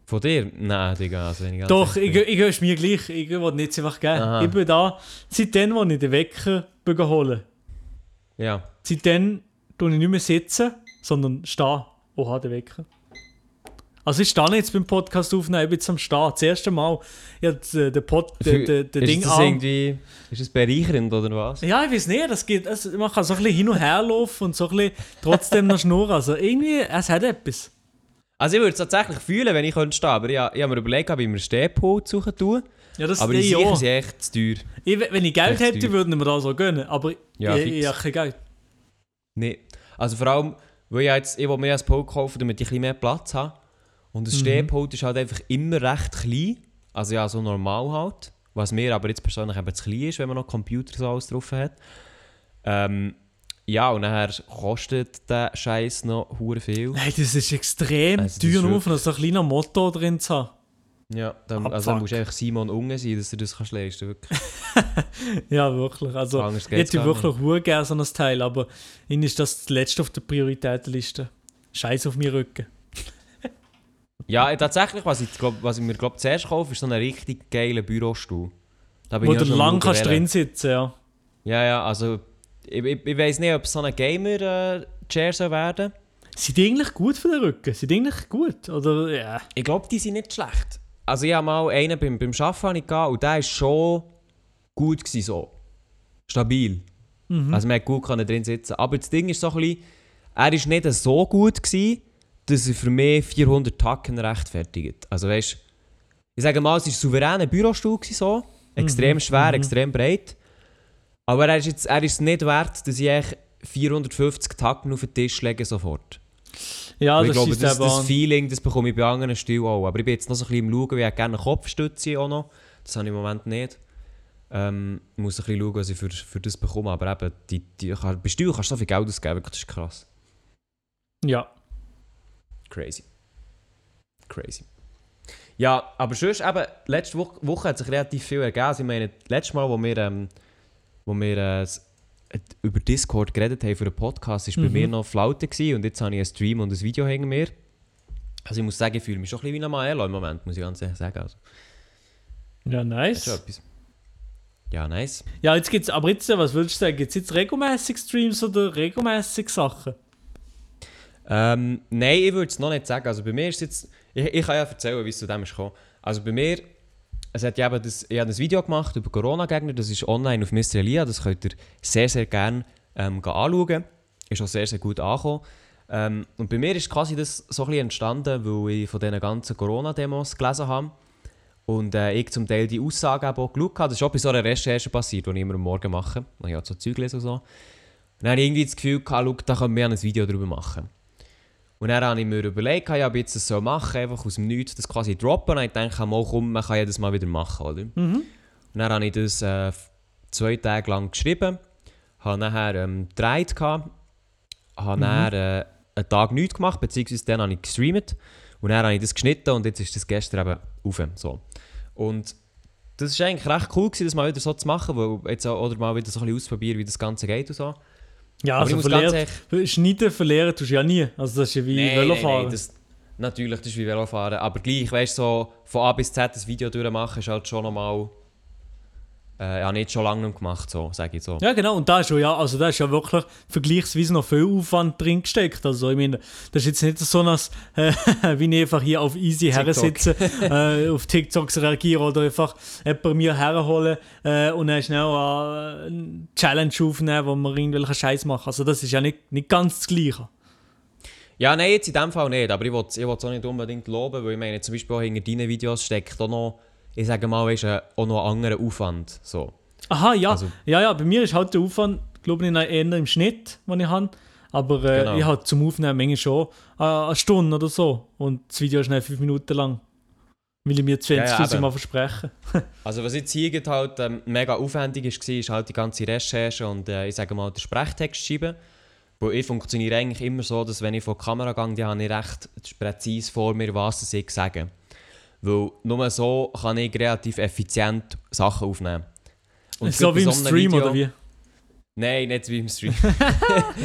B: von dir? Nein, Digga, also wenn ich
C: Doch, ich,
B: bin.
C: ich ist mir gleich. Ich will nicht einfach geben.
B: Aha.
C: Ich bin da, seitdem, wo ich den Wecker holen
B: Ja.
C: Seitdem tue ich nicht mehr sitzen, sondern stehen. Oha, der Wecker. Also ich stehe jetzt beim Podcast aufnehmen, ich bin jetzt am Stehen. Das erste Mal. Ich habe den, den, Pod,
B: ist
C: Ding
B: das
C: an.
B: irgendwie... Ist das bereichernd oder was?
C: Ja, ich weiß nicht, das geht, also man kann so ein bisschen hin und her laufen und so ein bisschen trotzdem noch schnurren. Also irgendwie, es hat etwas.
B: Also ich würde es tatsächlich fühlen, wenn ich könnte stehen, aber ich, ich habe mir überlegt, ob ich mir einen Stehpult suchen tue.
C: Ja, das
B: Aber
C: ich
B: sicher
C: auch.
B: sind echt zu teuer.
C: Ich, wenn ich Geld hätte,
B: teuer.
C: würde ich mir das so gönnen. Aber
B: Ja,
C: ich, ich habe kein Geld.
B: Nee. Also vor allem, weil ich jetzt, ich will mir ein Pult kaufen, damit ich ein bisschen mehr Platz habe. Und
C: Mhm.
B: das Stehpult ist halt einfach immer recht klein. Also ja, so normal halt. Was mir aber jetzt persönlich eben zu klein ist, wenn man noch Computer so alles drauf hat. Ähm, ja, und nachher kostet der Scheiß noch hure viel.
C: Nein, das ist extrem
B: Also,
C: teuer, nur von so einem kleinen Motor drin zu haben.
B: Ja, dann, also dann musst du einfach Simon Unge sein, dass du das kannst leisten wirklich.
C: Ja, wirklich. Also, ich hätte wirklich hure gerne so ein Teil, aber ihnen ist das das letzte auf der Prioritätenliste. Scheiß auf meinen Rücken.
B: Ja, äh, tatsächlich, was ich, glaub, was ich mir glaub, zuerst kaufe, ist so ein richtig geiler Bürostuhl. Da
C: Wo
B: ich
C: du lang kannst drin sitzen, ja.
B: Ja, ja, also ich, ich, ich weiß nicht, ob es so ein Gamer-Chair soll werden.
C: Sind die eigentlich gut für den Rücken? Sind die eigentlich gut? Oder, ja.
B: Ich glaube, die sind nicht schlecht. Also ich habe mal einen beim, beim Arbeiten gehabt und der war schon gut gewesen, so. Stabil.
C: Mhm.
B: Also man hat gut drin sitzen. Aber das Ding ist so ein bisschen, er ist nicht so gut gewesen, dass er für mich 400 Tacken rechtfertigt. Also weißt ich sage mal, es war ein souveräner Bürostuhl so. Extrem
C: Mhm,
B: schwer,
C: mhm.
B: extrem breit. Aber er ist, jetzt, er ist es nicht wert, dass ich eigentlich 450 Tacken auf den Tisch lege sofort.
C: Ja,
B: Weil
C: das
B: ich glaube,
C: ist
B: das, das. Feeling, das bekomme ich bei anderen Stühlen auch. Aber ich bin jetzt noch so ein bisschen im Schauen, wie ich gerne eine Kopfstütze auch noch. Das habe ich im Moment nicht. Ähm, ich muss ein bisschen schauen, was ich für, für das bekomme. Aber eben, die, die, bei Stühlen kannst du so viel Geld ausgeben, das ist krass.
C: Ja.
B: Crazy. Crazy. Ja, aber sonst eben, letzte Woche, hat sich relativ viel ergeben. Ich meine, letztes Mal, wo wir, ähm, wo wir äh, über Discord geredet haben für einen Podcast, war bei
C: Mhm.
B: mir noch Flaute gewesen, und jetzt habe ich einen Stream und ein Video hinter mir. Also ich muss sagen, ich fühle mich schon ein bisschen wie ein Maelo im Moment, muss ich ganz ehrlich sagen. Also,
C: Ja,
B: das
C: nice.
B: Ja, nice.
C: Ja, jetzt gibt's, aber jetzt, was würdest du sagen? Gibt es jetzt regelmäßig Streams oder regelmäßig Sachen?
B: Ähm, nein, ich würde es noch nicht sagen. Also bei mir ist jetzt... Ich, ich kann ja erzählen, wie es zu dem ist gekommen. Also bei mir... Es hat ja eben das, ich habe ein Video gemacht über Corona-Gegner. Das ist online auf Mr. Elia. Das könnt ihr sehr, sehr gerne ähm, anschauen. Ist auch sehr, sehr gut angekommen. Ähm, und bei mir ist quasi das so ein entstanden, weil ich von diesen ganzen Corona-Demos gelesen habe. Und äh, ich zum Teil die Aussagen auch geschaut habe. Das ist auch bei so einer Recherche passiert, die ich immer am Morgen mache. Ich habe so Zeug gelesen und so. Dann habe ich irgendwie das Gefühl gehabt, schau, da können wir ein Video darüber machen. Und dann habe ich mir überlegt, ja, ob ich jetzt das so machen einfach aus dem Nichts das quasi droppen. Und ich dachte, mal komm, man kann ja das mal wieder machen, oder?
C: Mhm.
B: Und dann habe ich das äh, zwei Tage lang geschrieben, habe nachher ähm, gedreht, gehabt, habe
C: Mhm.
B: dann äh, einen Tag nichts gemacht, beziehungsweise dann habe ich gestreamt und dann habe ich das geschnitten und jetzt ist das gestern eben auf. So. Und das war eigentlich recht cool, gewesen, das mal wieder so zu machen, weil jetzt auch, oder mal wieder so ein bisschen ausprobieren, wie das Ganze geht und so.
C: Ja,
B: Aber
C: also verlieren,
B: ehrlich...
C: Schneiden verlieren tust du ja nie. Also das ist ja wie Velofahren.
B: das, natürlich, das ist wie Velofahren. Aber gleich, weißt du, so von A bis Z das Video durchmachen, ist halt schon nochmal. Äh, ja, nicht schon lange nicht gemacht, so, sage ich so.
C: Ja, genau. Und da ist ja, also da ist ja wirklich vergleichsweise noch viel Aufwand drin gesteckt. Also, ich meine, das ist jetzt nicht so, dass, äh, wie ich einfach hier auf easy
B: TikTok.
C: hersitze, äh, auf TikToks reagiere oder einfach jemanden mir herholen äh, und dann schnell äh, eine Challenge aufnehmen, wo man irgendwelchen Scheiß machen. Also, das ist ja nicht, nicht ganz das Gleiche.
B: Ja, nein, jetzt in dem Fall nicht, aber ich will es ich will's auch nicht unbedingt loben, weil ich meine, zum Beispiel auch hinter deinen Videos steckt auch noch, ich sage mal, weißt, du, auch noch ein anderer Aufwand. So.
C: Aha, ja.
B: Also-
C: ja, ja, bei mir ist halt der Aufwand, glaube ich, eher im Schnitt, den ich habe. Aber äh,
B: Genau.
C: ich habe zum Aufnehmen manchmal schon äh, eine Stunde oder so. Und das Video ist nicht fünf Minuten lang. Weil ich mir 20
B: Ja, ja,
C: mal versprechen.
B: Also was jetzt hier halt ähm, mega aufwendig ist, war, ist halt die ganze Recherche und äh, ich sage mal, der Sprechtext schreiben. Weil ich funktioniere eigentlich immer so, dass wenn ich vor die Kamera gehe, dann habe ich recht präzise vor mir, was ich sage. Weil nur so kann ich relativ effizient Sachen aufnehmen. Und
C: so wie im Stream,
B: Video-
C: oder wie?
B: Nein, nicht wie im Stream.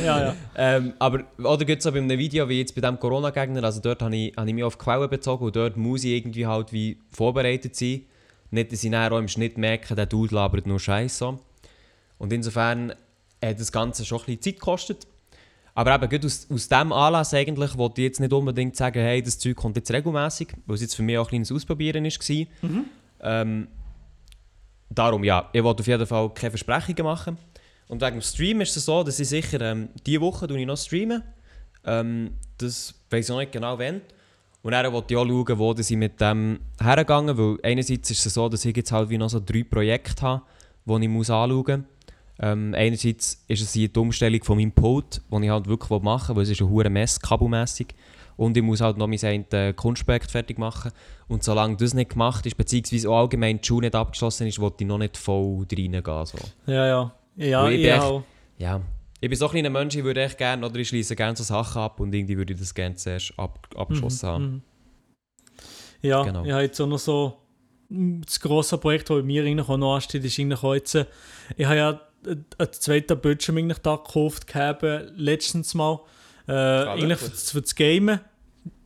C: Ja, ja.
B: ähm, aber oder gibt so bei einem Video wie jetzt bei dem Corona-Gegner, also dort habe ich, habe ich mich auf Quellen bezogen und dort muss ich irgendwie halt wie vorbereitet sein. Nicht, dass ich nachher auch im Schnitt merke, der Dude labert nur Scheiße. Und insofern hat das Ganze schon ein bisschen Zeit gekostet. Aber eben, gerade aus, aus diesem Anlass eigentlich wollte ich jetzt nicht unbedingt sagen, hey, das Zeug kommt jetzt regelmäßig, weil es jetzt für mich auch ein kleines Ausprobieren war. Ähm, darum, ja, ich wollte auf jeden Fall keine Versprechungen machen. Und wegen dem Stream ist es so, dass ich sicher ähm, diese Woche ich noch streamen. Ähm, das weiß ich noch nicht genau wann. Und dann wollte ich auch schauen, wo ich mit dem hergegangen weil einerseits ist es so, dass ich jetzt halt wie noch so drei Projekte habe, die ich muss anschauen muss. Ähm, einerseits ist es die Umstellung von meinem Pult, die ich halt wirklich machen will, weil es ist ein hoher Mess, kabelmässig. Und ich muss halt noch mein äh, Kunstprojekt fertig machen. Und solange das nicht gemacht ist, beziehungsweise auch allgemein die Schule nicht abgeschlossen ist, wollte ich noch nicht voll reingehen. So.
C: Ja, ja. Ja,
B: Weil ich
C: ich,
B: bin echt-
C: auch.
B: Ja, ich bin so ein kleiner Mensch, ich würde echt gerne, oder ich schließe gerne so Sachen ab und irgendwie würde ich das gerne zuerst ab, abgeschlossen haben.
C: Mhm. Ja,
B: Genau.
C: ich habe jetzt auch noch so das grosse Projekt, das bei mir noch ansteht, ist eigentlich jetzt, ich habe ja einen einen zweiten Bildschirm eigentlich da gekauft gehabt, letztens mal, äh, eigentlich für, für das Gamen,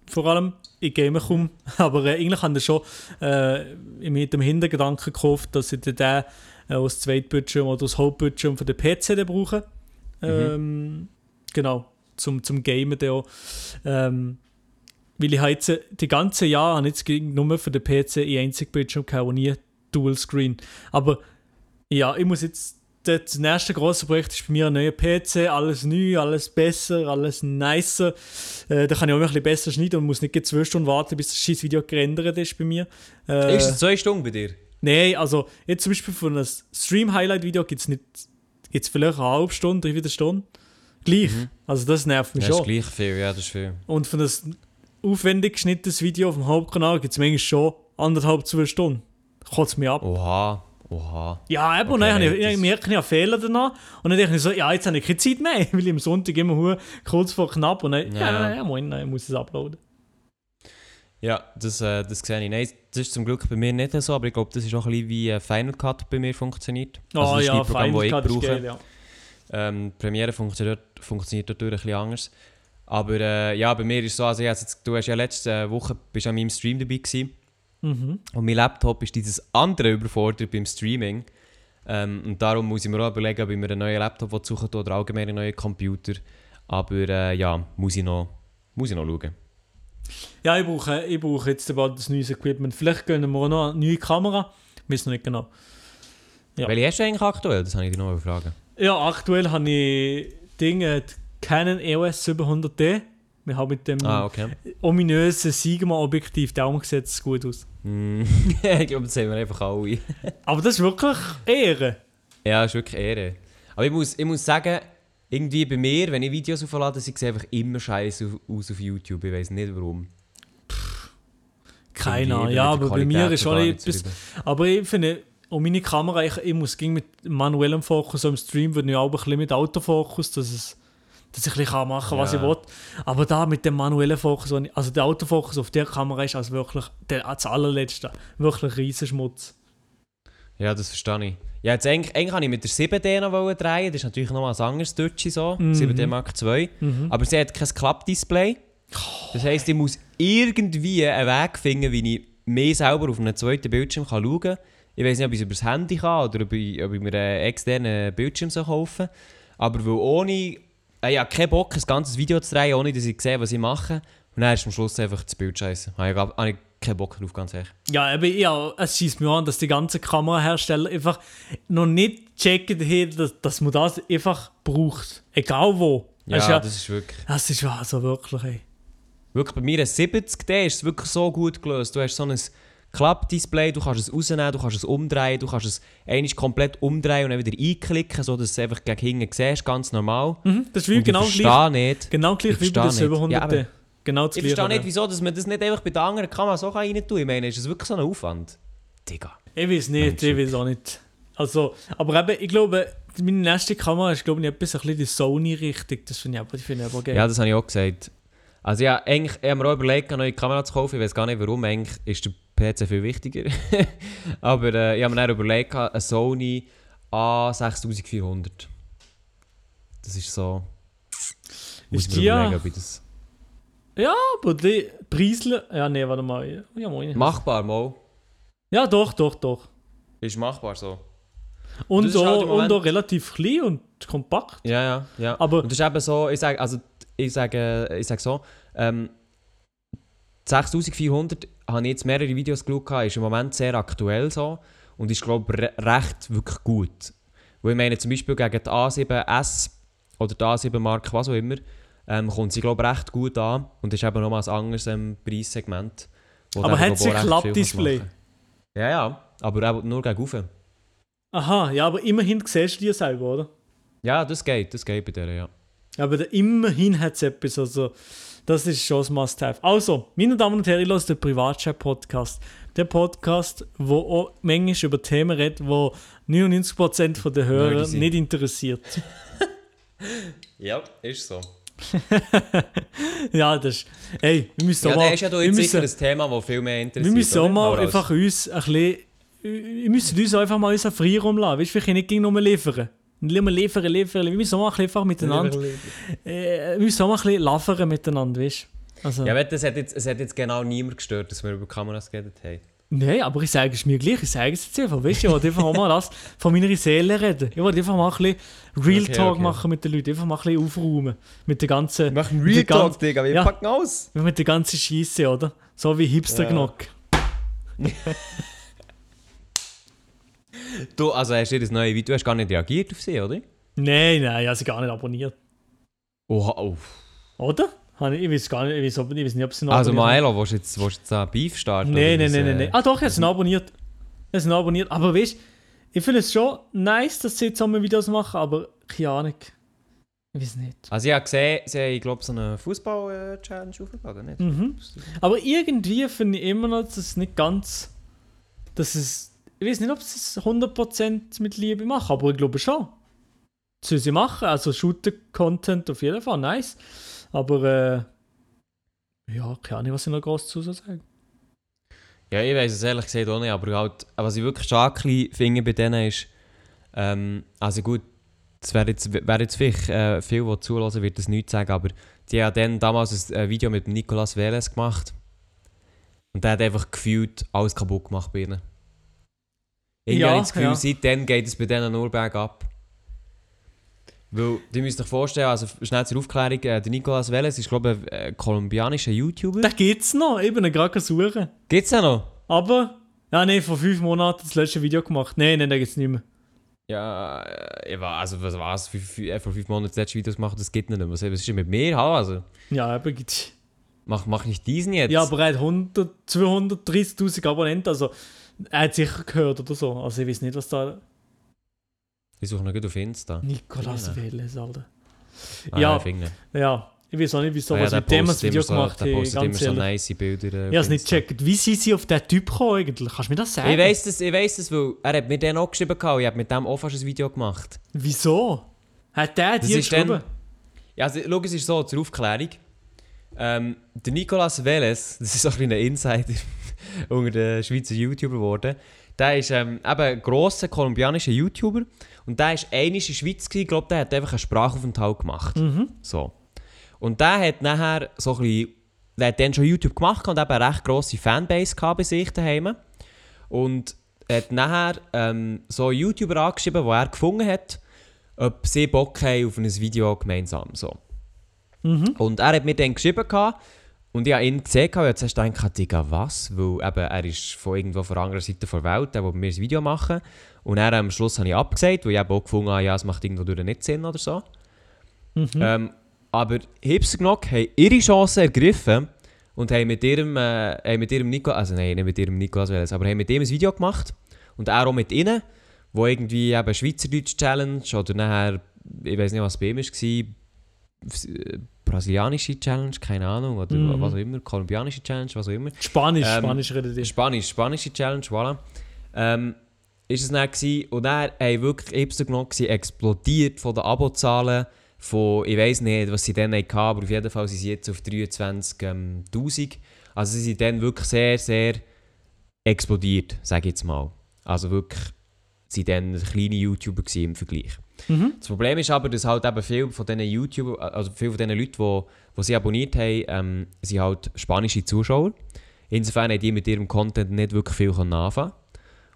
C: vor allem, ich game kaum, aber äh, eigentlich habe ich schon äh, mit dem Hintergedanken gekauft, dass ich den äh, als Zweitbildschirm oder als Hauptbildschirm für den PC brauche. Ähm, genau, zum, zum Gamen dann auch. Ähm, weil ich jetzt äh, die ganze Jahr habe jetzt nur für den PC einen einzigen Bildschirm gehabt und nie Dual Screen. Aber ja, ich muss jetzt, das das nächste große Projekt ist bei mir ein neuer PC, alles neu, alles besser, alles nicer. Äh, da kann ich auch ein bisschen besser schneiden und muss nicht zwei Stunden warten, bis das scheiß Video gerendert ist bei mir. Äh,
B: Ist es zwei Stunden bei dir?
C: Nein, also jetzt zum Beispiel von einem Stream-Highlight-Video gibt es nicht, gibt's vielleicht eine halbe Stunde, dreiviertel Stunde. Gleich. Also das nervt mich
B: Mhm. Ja,
C: schon.
B: ist gleich viel, ja, das ist viel.
C: Und für ein aufwendig geschnittenes Video auf dem Hauptkanal gibt es manchmal schon anderthalb, zwei Stunden. Kotzt mich ab.
B: Oha, oha.
C: Ja, eben, und
B: Okay,
C: dann habe ich, ich merke ich habe Fehler danach. Und dann denke ich so, ja, jetzt habe ich keine Zeit mehr, weil ich am Sonntag immer kurz vor knapp und dann, ja,
B: Ja.
C: ja, ja moin, dann muss ich es uploaden.
B: Ja, das, äh, das sehe ich. Nein, das ist zum Glück bei mir nicht so, aber ich glaube, das ist auch ein bisschen wie äh, Final Cut bei mir funktioniert.
C: Ah
B: Also das
C: ja,
B: ich
C: Final Cut ist
B: brauche.
C: geil, ja.
B: Ähm, Premiere funktioniert, funktioniert natürlich ein bisschen anders. Aber äh, ja, bei mir ist es so, also ich jetzt, du hast ja letzte Woche bist an meinem Stream dabei gewesen.
C: Mhm.
B: Und mein Laptop ist dieses andere überfordert beim Streaming. Ähm, und darum muss ich mir auch überlegen, ob ich mir einen neuen Laptop suchen oder allgemein einen neuen Computer. Aber äh, ja, muss ich noch, muss ich noch schauen.
C: Ja, ich brauche, ich brauche jetzt bald das neues Equipment. Vielleicht gönnen wir auch noch eine neue Kamera. Ich weiß noch nicht genau. Ja.
B: Welche hast du eigentlich aktuell? Das habe ich dich noch fragen.
C: Ja, aktuell habe ich Dinge, die Canon EOS 700D. Wir haben mit dem
B: Ah, okay.
C: ominösen Sigma-Objektiv Daumen gesetzt, es gut aus.
B: Mm, ich glaube, das sehen wir einfach alle.
C: Aber das ist wirklich Ehre.
B: Ja, ist wirklich Ehre. Aber ich muss, ich muss sagen, irgendwie bei mir, wenn ich Videos auflade, sieht es einfach immer scheiße aus auf YouTube. Ich weiß nicht warum.
C: Keine Ahnung. Ja, aber bei mir ist schon etwas. Aber ich finde, und meine Kamera, ich, ich muss gegen mit manuellem Fokus am Stream, würde ich auch ein bisschen mit Autofokus, dass, es, dass ich ein bisschen machen kann, was
B: Ja.
C: ich will. Aber da mit dem manuellen Fokus, also der Autofokus auf der Kamera ist also wirklich der, das allerletzte. Wirklich Riesenschmutz.
B: Ja, das verstehe ich. Ja, jetzt eigentlich, eigentlich wollte ich mit der 7D noch drehen. Das ist natürlich noch ein anderes Deutsche so.
C: Mhm.
B: 7D Mark II.
C: Mhm.
B: Aber sie hat kein Klappdisplay. Das heisst, ich muss irgendwie einen Weg finden, wie ich mehr selber auf einem zweiten Bildschirm kann schauen kann. Ich weiß nicht, ob ich es über das Handy kann oder ob ich, ob ich mir einen externen Bildschirm so kaufen soll. Aber weil ohne... Äh, ich habe keinen Bock, ein ganzes Video zu drehen, ohne dass ich sehe, was ich mache. Und dann ist am Schluss einfach das Bild scheiße. Ich, habe keinen Bock drauf, ganz ehrlich.
C: Ja, aber ja, es schießt mir an, dass die ganzen Kamerahersteller einfach noch nicht checken, dass, dass man das einfach braucht. Egal wo.
B: Ja,
C: Das ist ja-
B: das ist wirklich...
C: Das ist also wirklich, ey.
B: Wirklich, bei mir ein 70 D ist es wirklich so gut gelöst. Du hast so ein Klappdisplay, du kannst es rausnehmen, du kannst es umdrehen, du kannst es einmal komplett umdrehen und dann wieder einklicken, sodass du es einfach gegen hinten siehst, ganz normal.
C: Mhm, das ist wie genau
B: ich
C: gleich,
B: nicht,
C: genau gleich
B: ich
C: wie bei der
B: nicht.
C: 700
B: Ja,
C: Genau
B: ich verstehe nicht, wieso dass man das nicht einfach bei den anderen Kamera so rein tun kann. Ich meine, ist das wirklich so ein Aufwand? Digga.
C: Ich weiß nicht, ich weiß auch nicht. Also, aber eben, ich glaube, meine nächste Kamera ist, glaube ich, etwas ein bisschen die Sony-Richtung. Das finde ich aber, die finde ich aber geil.
B: Ja, das habe ich auch gesagt. Also ja, eigentlich ich habe mir auch überlegt, eine neue Kamera zu kaufen. Ich weiß gar nicht warum. Eigentlich ist der PC viel wichtiger. Aber äh, ich habe mir dann überlegt, eine Sony A6400. Das ist so... Muss
C: Ist
B: ich mir
C: die ja-
B: das...
C: Aber die Preisle... Ja, nee, warte mal. Ja, moin.
B: Machbar, mal.
C: Ja, doch, doch, doch.
B: Ist machbar so.
C: Und,
B: ist halt
C: auch,
B: Moment-
C: und auch relativ klein und kompakt.
B: Ja, ja, ja.
C: Aber-
B: Und das ist eben so, ich sage, also ich sage, ich sage so, ähm, 6400 habe ich jetzt mehrere Videos geschaut, ist im Moment sehr aktuell so und ist glaube ich re recht wirklich gut. Weil ich meine zum Beispiel gegen die A7S oder die A7 Mark, was auch immer, ähm, kommt sie glaube ich recht gut an und ist eben nochmal ein anderes ähm, Preissegment.
C: Aber hat sie
B: viel
C: Klappdisplay?
B: Ja, ja, aber nur gegen rauf.
C: Aha, ja, aber immerhin siehst du die selber, oder?
B: Ja, das geht, das geht bei der, ja.
C: Aber immerhin hat es etwas, also das ist schon ein Must-Have. Also, meine Damen und Herren, ich höre den Privatchat-Podcast. Der Podcast, wo auch manchmal über Themen redet, wo 99% der Hörer nicht interessiert.
B: Ja, ist so.
C: ja, das ist... Ey, wir müssen
B: Ja,
C: auch mal...
B: ist ja
C: wir müssen,
B: ein Thema, das viel mehr interessiert.
C: wir müssen auch mal einfach uns ein bisschen... Wir müssen uns einfach mal unseren Freiraum lassen. Weißt du, wir können nicht gegen nur liefern. Nicht nur liefern, liefern. Wir müssen auch mal ein bisschen einfach miteinander... Äh, wir müssen auch mal ein bisschen lavern miteinander, weißt du? Also,
B: Ja, es hat, jetzt, es hat jetzt genau niemand gestört, dass wir über Kameras geredet haben.
C: Nein, aber ich sage es mir gleich, ich sage es jetzt einfach. Weißt du, ich wollte einfach auch mal das von meiner Seele reden. Ich wollte einfach mal ein bisschen Real
B: Okay,
C: Talk
B: okay.
C: machen mit den Leuten, einfach mal ein bisschen aufräumen. Mit der ganzen.
B: machen
C: Real Talk,
B: Digga, wir
C: Ja.
B: packen aus.
C: Mit der ganzen Scheisse, oder? So wie Hipster
B: Ja. Du, also hast du das neue Video, hast gar nicht reagiert auf sie, oder?
C: Nein, nein, ich habe sie gar nicht abonniert.
B: Oha, oh.
C: Oder? Ich ich weiß gar nicht, ich weiß, ob- ich weiß nicht, ob sie noch
B: Also. Maelo, willst du jetzt, willst du jetzt da Beef starten?
C: Nein, nein, nein, nein,
B: äh,
C: nein. Ah doch, ich habe sie noch abonniert. Ich habe sie noch abonniert. Aber weißt du, ich finde es schon nice, dass sie jetzt zusammen Videos machen, aber keine Ahnung. Ich weiß nicht.
B: Also ich habe gesehen, sie haben, glaube so eine Fußball-Challenge aufgeladen, nicht?
C: Mhm. Aber irgendwie finde ich immer noch, dass es nicht ganz. Dass es. Ich weiß nicht, ob sie es 100% mit Liebe machen, aber ich glaube schon. Das sollen sie machen. Also Shooter-Content auf jeden Fall, nice. Aber äh, ja, keine Ahnung, was ich noch groß zu sagen.
B: Ja, ich weiß es ehrlich gesagt auch nicht, aber halt, was ich wirklich stark finde bei denen ist, ähm, also gut, das wäre jetzt, wär jetzt vielleicht, äh, viel, die zulassen, wird das nichts sagen, aber die haben dann damals ein äh, Video mit Nicolas Veles gemacht und der hat einfach gefühlt alles kaputt gemacht bei ihnen. Ich
C: Ja,
B: habe das Gefühl,
C: ja.
B: seitdem geht es bei denen nur bergab. Weil, ihr müsst euch vorstellen, also schnell zur Aufklärung, äh, der Nicolas Veles ist glaube ich ein äh, kolumbianischer YouTuber.
C: Da geht's noch, ich bin gerade suchen.
B: Gibt's ja noch?
C: Aber, ja, nee, vor fünf Monaten das letzte Video gemacht. Nein, nein, da geht's nicht mehr.
B: Ja, äh, also was war's, für, äh, vor fünf Monaten das letzte Video gemacht, das geht nicht mehr. Was, was ist denn mit mir? Also,
C: Ja, eben gibt's.
B: mach, mach nicht diesen jetzt.
C: Ja, aber er hat 100, 230.000 Abonnenten, also er hat sicher gehört oder so. Also ich weiß nicht, was da.
B: Ich suche noch gut auf Insta.
C: Nicolas
B: Ja.
C: Veles, Alter.
B: Ah,
C: Ja. Ja, ich weiß auch nicht, wieso
B: Ah, ja,
C: was
B: der
C: mit dem das Video
B: so,
C: gemacht
B: Der
C: haben,
B: postet immer so nice Bilder.
C: Ich habe es nicht gecheckt. Wie sind sie auf diesen Typ gekommen eigentlich? Kannst du mir das sagen?
B: Ich weiss das, ich weiss das, weil er hat mir den auch geschrieben gehabt, und ich habe mit dem auch fast ein Video gemacht.
C: Wieso? Hat der
B: Das
C: dir
B: ist dann-
C: geschrieben?
B: Ja, also, schau, es ist so, zur Aufklärung. Ähm, der Nicolas Veles, das ist so ein kleiner Insider unter den Schweizer YouTuber geworden, der ist ähm, eben ein grosser kolumbianischer YouTuber und der war einmal in der Schweiz, ich glaube, der hat einfach einen Sprachaufenthalt gemacht.
C: Mhm.
B: So. Und der hat nachher so ein bisschen, der hat dann schon YouTube gemacht und eben eine recht grosse Fanbase gehabt bei sich daheim. Und hat nachher ähm, so YouTuber angeschrieben, die er gefunden hat, ob sie Bock haben auf ein Video gemeinsam. So.
C: Mhm.
B: Und er hat mir dann geschrieben gehabt, und ich habe ihn gesehen und jetzt hast du gedacht, Digga, was? Weil eben, er ist von irgendwo von der anderen Seite der Welt, der will mir ein Video machen. Und dann am Schluss habe ich abgesagt, weil ich eben auch gefunden habe, ja, es macht irgendwo durch nicht Sinn oder so.
C: Mhm.
B: Ähm, aber Hipstergnock haben ihre Chance ergriffen und haben mit ihrem, äh, haben mit ihrem Nico, also nein, nicht mit ihrem Nikolaus Welles, aber haben mit ihm ein Video gemacht und er auch mit ihnen, wo irgendwie eben Schweizerdeutsch Challenge oder nachher, ich weiß nicht was bei ihm war, brasilianische Challenge, keine Ahnung, oder
C: Mhm.
B: was auch immer, kolumbianische Challenge, was auch immer.
C: Spanisch,
B: Ähm,
C: Spanisch redet ihr.
B: Spanisch, spanische Challenge, voilà. Ähm, ist es dann gewesen, und dann haben wirklich Hipster genommen, explodiert von den Abozahlen von, ich weiß nicht, was sie dann hatten, aber auf jeden Fall sind sie jetzt auf 23'000. Also sie sind dann wirklich sehr, sehr explodiert, sage ich jetzt mal. Also wirklich, sie waren dann kleine YouTuber im Vergleich.
C: Mhm.
B: Das Problem ist aber, dass halt eben viele von diesen YouTuber, also viele von diesen Leuten, die, sie abonniert haben, ähm, sind halt spanische Zuschauer. Insofern haben die mit ihrem Content nicht wirklich viel anfangen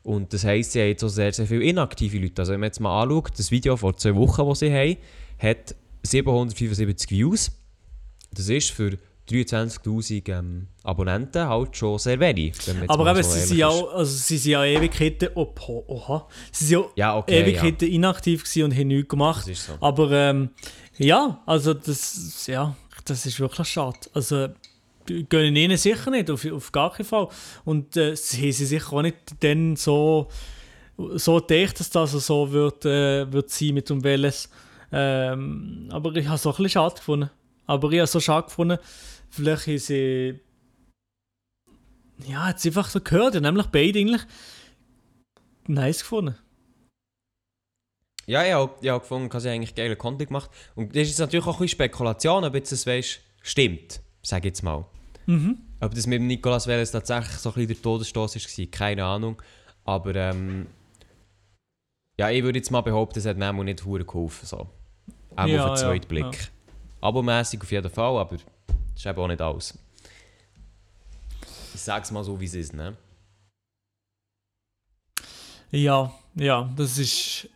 B: Und das heisst, sie haben jetzt auch sehr, sehr viele inaktive Leute. Also wenn man jetzt mal anschaut, das Video vor zwei Wochen, das sie haben, hat 775 Views. Das ist für 23'000 ähm, Abonnenten halt schon sehr wenig.
C: Aber eben,
B: so
C: sie sind ja auch, also sie sind ja Ewigkeiten, oh, oh, oha, sie sind ja
B: Ja, okay,
C: Ewigkeiten inaktiv gewesen und haben nichts gemacht.
B: Das ist so.
C: Aber ähm, ja, also das, ja, das ist wirklich schade. Also gönnen ihnen sicher nicht, auf, auf gar keinen Fall. Und äh, sie haben sie sicher auch nicht dann so, so gedacht, dass das so wird, äh, wird sein mit dem Welles. Ähm, aber ich habe es auch ein bisschen schade gefunden. Aber ich habe es so schade gefunden, vielleicht haben sie ja, jetzt einfach so gehört, nämlich beide eigentlich nice gefunden.
B: Ja, ich habe hab gefunden, dass sie eigentlich geilen Content gemacht Und das ist natürlich auch ein bisschen Spekulation, ob jetzt das weißt, stimmt, sage ich jetzt mal.
C: Mhm.
B: Ob das mit Nicolas Welles tatsächlich so ein bisschen der Todesstoß war, keine Ahnung. Aber ähm, ja, ich würde jetzt mal behaupten, es hat Nemo nicht hure geholfen. So. Auch
C: Ja,
B: auf den
C: ja,
B: zweiten Blick.
C: ja.
B: Abomässig auf jeden Fall, aber ist eben auch nicht alles. Ich sag's mal so, wie es ist, ne?
C: Ja, ja, das ist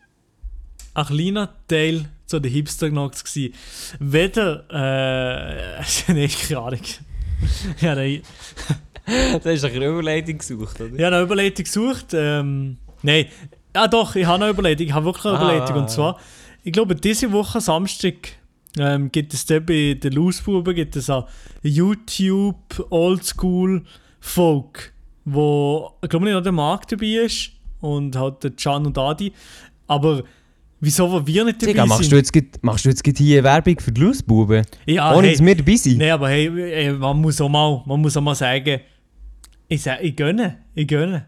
C: ein kleiner Teil zu den hipster gsi. Weder, äh, nein, keine Ahnung. ja, nein,
B: ist doch eine Überleitung gesucht, oder?
C: habe eine Überleitung gesucht. Ähm, nein, ja doch, ich habe eine Überleitung. Ich habe wirklich eine
B: Ah.
C: Überleitung. Und zwar, ich glaube, diese Woche Samstag ähm, gibt es dort bei den Lausbuben gibt es eine YouTube Oldschool Folk, wo, ich glaube, nicht noch der Marc dabei ist und halt der Can und Adi. Aber wieso, wo wir nicht dabei
B: Digga, machst
C: sind?
B: du jetzt, grad- machst du jetzt hier Werbung für die Lausbuben?
C: ja,
B: Ohne
C: hey,
B: dass wir dabei sind?
C: Nein, aber hey, hey, man muss auch mal, man muss auch mal sagen, ich, sag, ich gönne, ich gönne.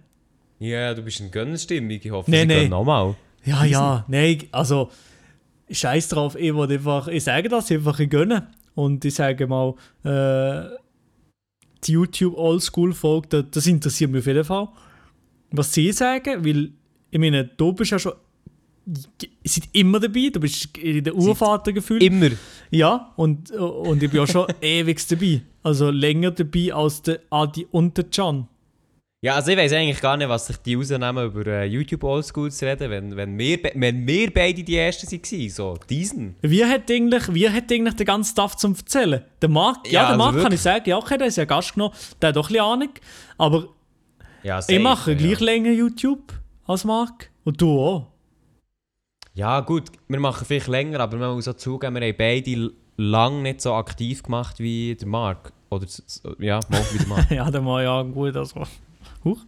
B: Ja, du bist in Gönnerstimmung. Ich hoffe,
C: Nee,
B: sie
C: nee.
B: gönnen nochmal.
C: Ja, ja, nein, also scheiß drauf, ich will einfach, ich sage das einfach, ich gönne. Und ich sage mal, äh, die YouTube Oldschool-Folge, das, das interessiert mich auf jeden Fall. Was sie sagen, weil, ich meine, du bist ja schon seid immer dabei, du bist in der Urvater gefühlt.
B: Immer.
C: Ja, und, und ich bin auch schon ewig dabei. Also länger dabei als der Adi und der Can.
B: Ja, also ich weiß eigentlich gar nicht, was sich die rausnehmen, über äh, YouTube Oldschool zu reden, wenn, wenn, wir, wenn wir beide die Ersten waren. So, diesen.
C: Wie hat eigentlich, wie hat eigentlich den ganzen Stuff zum Erzählen? Der Marc, ja,
B: Ja,
C: der
B: also
C: Marc kann ich sagen, ja, okay, der ist ja Gast genommen, der hat doch ein bisschen Ahnung. Aber
B: Ja,
C: ich
B: safe,
C: mache
B: ja.
C: gleich länger YouTube als Marc. Und du auch.
B: Ja, gut, wir machen vielleicht länger, aber man muss auch zugeben, wir haben beide l- lang nicht so aktiv gemacht wie der Marc. Oder, ja, mal wie der Marc.
C: ja, der Marc, ja, gut, also. Huch.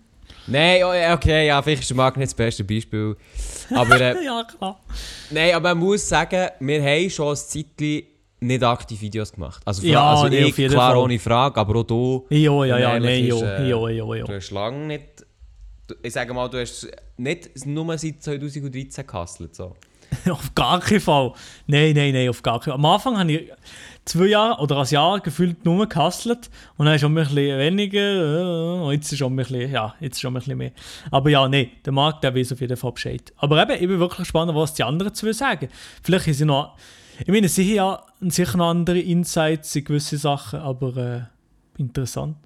B: Nein, okay, ja, vielleicht ist der Marc nicht das beste Beispiel. Aber, äh,
C: ja, klar.
B: nein, aber man muss sagen, wir haben schon ein Zeitchen nicht aktiv Videos gemacht. Also,
C: Ja,
B: also
C: nee,
B: ich, klar,
C: Fall.
B: ohne Frage, aber auch du.
C: Jo, ja, ja,
B: ehrlich
C: jo,
B: äh,
C: jo, jo, jo.
B: Du hast lange nicht. Ich sage mal, du hast nicht nur seit 2013 gehustelt. So.
C: auf gar keinen Fall. Nein, nein, nein, auf gar keinen Fall. Am Anfang habe ich zwei Jahre oder ein Jahr gefühlt nur gehustelt und dann schon ein bisschen weniger äh, und jetzt ist schon ein bisschen, ja, jetzt schon ein bisschen mehr. Aber ja, nein, der Markt, der weiß auf jeden Fall Bescheid. Aber eben, ich bin wirklich gespannt, was die anderen zu sagen. Vielleicht ist sie noch, ich meine, sie haben ja sicher noch andere Insights in gewisse Sachen, aber äh, interessant.